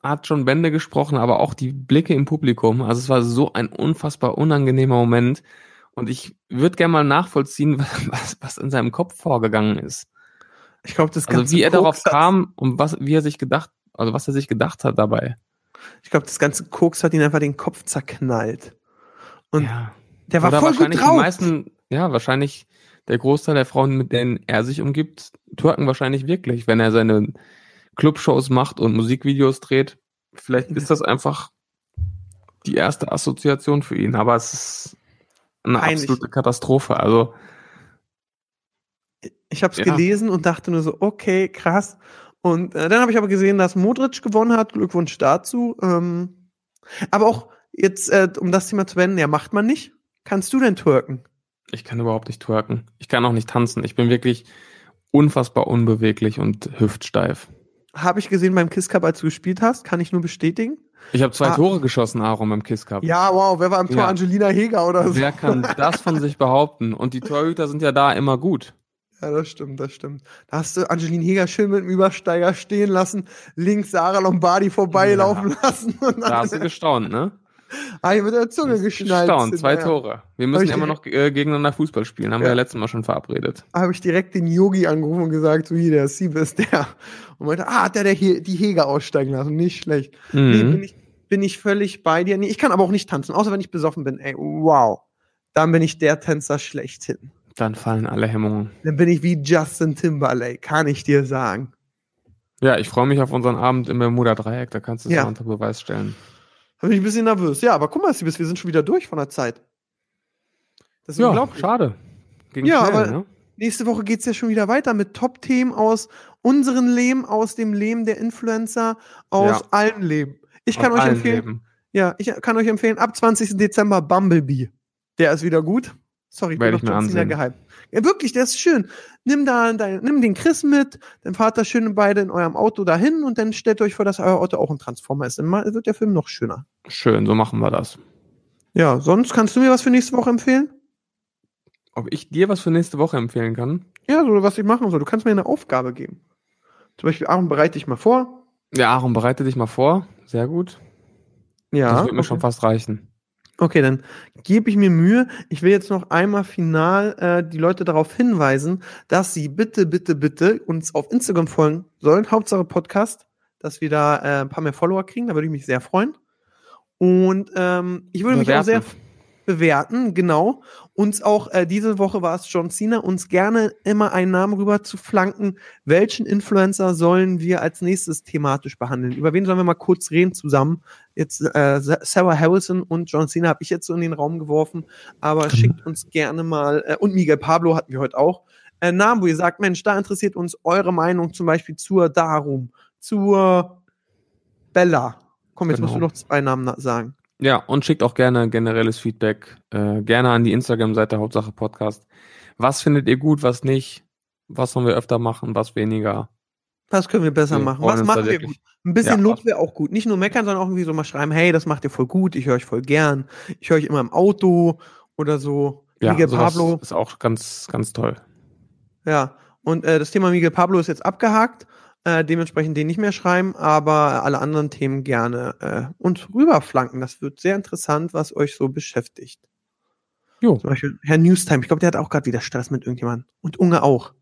hat schon Bände gesprochen, aber auch die Blicke im Publikum. Also es war so ein unfassbar unangenehmer Moment. Und ich würde gerne mal nachvollziehen, was, was in seinem Kopf vorgegangen ist. Ich glaube, das ganze Also wie er darauf Koks hat- kam und was, wie er sich gedacht, also was er sich gedacht hat dabei. Ich glaube, das ganze Koks hat ihn einfach den Kopf zerknallt. Und ja. der war Oder voll gut wahrscheinlich drauf. die meisten, ja, wahrscheinlich der Großteil der Frauen, mit denen er sich umgibt, twerken wahrscheinlich wirklich, wenn er seine Clubshows macht und Musikvideos dreht. Vielleicht ist das einfach die erste Assoziation für ihn, aber es ist eine Peinlich. absolute Katastrophe. Also, Ich habe es Ja. gelesen und dachte nur so, okay, krass. Und äh, dann habe ich aber gesehen, dass Modric gewonnen hat. Glückwunsch dazu. Ähm, aber auch jetzt, äh, um das Thema zu wenden, ja, macht man nicht. Kannst du denn twerken? ich kann überhaupt nicht twerken. Ich kann auch nicht tanzen. Ich bin wirklich unfassbar unbeweglich und hüftsteif. Habe ich gesehen beim Kiss Cup, als du gespielt hast. Kann ich nur bestätigen. Ich habe zwei Ah. Tore geschossen, Aaron, beim Kiss Cup. Ja, wow. Wer war am Tor? Ja. Angelina Heger oder so? Wer kann das von sich behaupten? Und die Torhüter sind ja da immer gut. Ja, das stimmt, das stimmt. Da hast du Angeline Heger schön mit dem Übersteiger stehen lassen, links Sarah Lombardi vorbeilaufen lassen und Da hast du gestaunt, ne? ah, hier mit der Zunge geschnallt. Gestaunt, zwei Ja. Tore. Wir müssen ich immer noch äh, gegeneinander Fußball spielen, haben wir Ja. ja letztes Mal schon verabredet. habe ich direkt den Yogi angerufen und gesagt, so hier, der Siebe ist der. Und meinte, ah, hat der, der He die Heger aussteigen lassen, nicht schlecht. Nee, bin Mhm. ich, bin ich völlig bei dir. Nee, ich kann aber auch nicht tanzen, außer wenn ich besoffen bin. Ey, wow. Dann bin ich der Tänzer schlechthin. Dann fallen alle Hemmungen. Dann bin ich wie Justin Timberlake, kann ich dir sagen. Ja, ich freue mich auf unseren Abend im Bermuda Dreieck, da kannst du es Ja. unter Beweis stellen. Da bin ich ein bisschen nervös. Ja, aber guck mal, Siebes, wir sind schon wieder durch von der Zeit. Das ist Ja, unglaublich. schade. Ging Ja, schnell, aber- ne? Nächste Woche geht's ja schon wieder weiter mit Top-Themen aus unserem Leben, aus dem Leben der Influencer, aus Ja. allen Leben. Ich kann Aus euch empfehlen, Leben. ja, ich kann euch empfehlen, ab 20. Dezember Bumblebee. Der ist wieder gut. Sorry, ich bin Werde noch ich mir Cena ansehen. gehypt. Ja, wirklich, der ist schön. Nimm da dein, nimm den Chris mit, dann fahrt da schön beide in eurem Auto dahin und dann stellt euch vor, dass euer Auto auch ein Transformer ist. Dann wird der Film noch schöner. Schön, so machen wir das. Ja, sonst kannst du mir was für nächste Woche empfehlen? Ob ich dir was für nächste Woche empfehlen kann? Ja, so was ich machen soll. Du kannst mir eine Aufgabe geben. Zum Beispiel, Aaron, bereite dich mal vor. Ja, Aaron, bereite dich mal vor. Sehr gut. Ja. das wird mir okay. schon fast reichen. Okay, dann gebe ich mir Mühe. Ich will jetzt noch einmal final äh, die Leute darauf hinweisen, dass sie bitte, bitte, bitte uns auf Instagram folgen sollen. Hauptsache Podcast, dass wir da äh, ein paar mehr Follower kriegen. Da würde ich mich sehr freuen. Und ähm, ich würde mich auch sehr Bewerten. genau. Uns auch, äh, diese Woche war es John Cena, uns gerne immer einen Namen rüber zu flanken. Welchen Influencer sollen wir als nächstes thematisch behandeln? Über wen sollen wir mal kurz reden zusammen? Jetzt äh, Sarah Harrison und John Cena habe ich jetzt so in den Raum geworfen, aber Genau. schickt uns gerne mal, äh, und Miguel Pablo hatten wir heute auch, äh, Namen, wo ihr sagt, Mensch, da interessiert uns eure Meinung zum Beispiel zur Darum, zur Bella. Komm, jetzt Genau. musst du noch zwei Namen na- sagen. Ja, und schickt auch gerne generelles Feedback. Äh, gerne an die Instagram-Seite Hauptsache Podcast. Was findet ihr gut, was nicht? Was sollen wir öfter machen, was weniger? Was können wir besser Wir machen? Was machen wir gut? Ein bisschen Ja. Lob wäre auch gut. Nicht nur meckern, sondern auch irgendwie so mal schreiben, hey, das macht ihr voll gut, ich höre euch voll gern. Ich höre euch immer im Auto oder so. Ja, Miguel Pablo. ist auch ganz, ganz toll. Ja. Und äh, das Thema Miguel Pablo ist jetzt abgehakt. Äh, dementsprechend den nicht mehr schreiben, aber alle anderen Themen gerne äh, uns rüberflanken. Das wird sehr interessant, was euch so beschäftigt. Jo. Zum Beispiel Herr Newstime, ich glaube, der hat auch gerade wieder Stress mit irgendjemandem. Und Unge auch.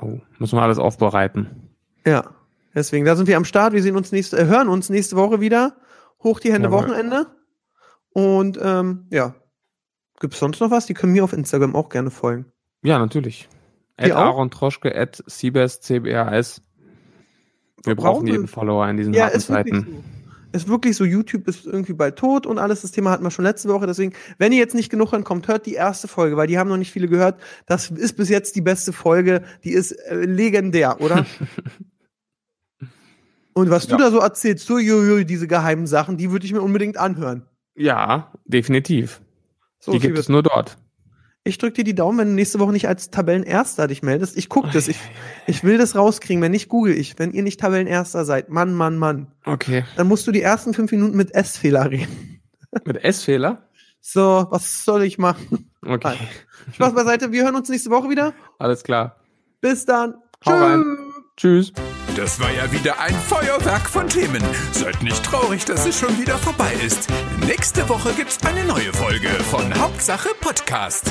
Oh, müssen wir alles aufbereiten. Ja. Deswegen, da sind wir am Start. Wir sehen uns nächste, äh, hören uns nächste Woche wieder. Hoch die Hände Jawohl. Wochenende. Und ähm, ja. Gibt es sonst noch was? Die können mir auf Instagram auch gerne folgen. Ja, natürlich. At? Aaron Troschke, at Siebes, CBRS. Wir Brauchen jeden Follower in diesen Ja, harten ist wirklich Zeiten. so. Ist wirklich so, YouTube ist irgendwie bald tot und alles. Das Thema hatten wir schon letzte Woche. Deswegen, wenn ihr jetzt nicht genug rankommt, hört die erste Folge, weil die haben noch nicht viele gehört. Das ist bis jetzt die beste Folge. Die ist äh, legendär, oder? und was du Ja. da so erzählst, so jojo, diese geheimen Sachen, die würde ich mir unbedingt anhören. Ja, definitiv. So, die gibt es nur dort. Ich drück dir die Daumen, wenn du nächste Woche nicht als Tabellenerster dich meldest. Ich guck das. Ich, ich will das rauskriegen. Wenn nicht, google ich. Wenn ihr nicht Tabellenerster seid, Mann, Mann, Mann, Okay. dann musst du die ersten fünf Minuten mit S-Fehler reden. Mit S-Fehler? So, was soll ich machen? Okay. Spaß beiseite. Wir hören uns nächste Woche wieder. Alles klar. Bis dann. Hau rein. Tschüss. Tschüss. Das war ja wieder ein Feuerwerk von Themen. Seid nicht traurig, dass es schon wieder vorbei ist. Nächste Woche gibt's eine neue Folge von Hauptsache Podcast.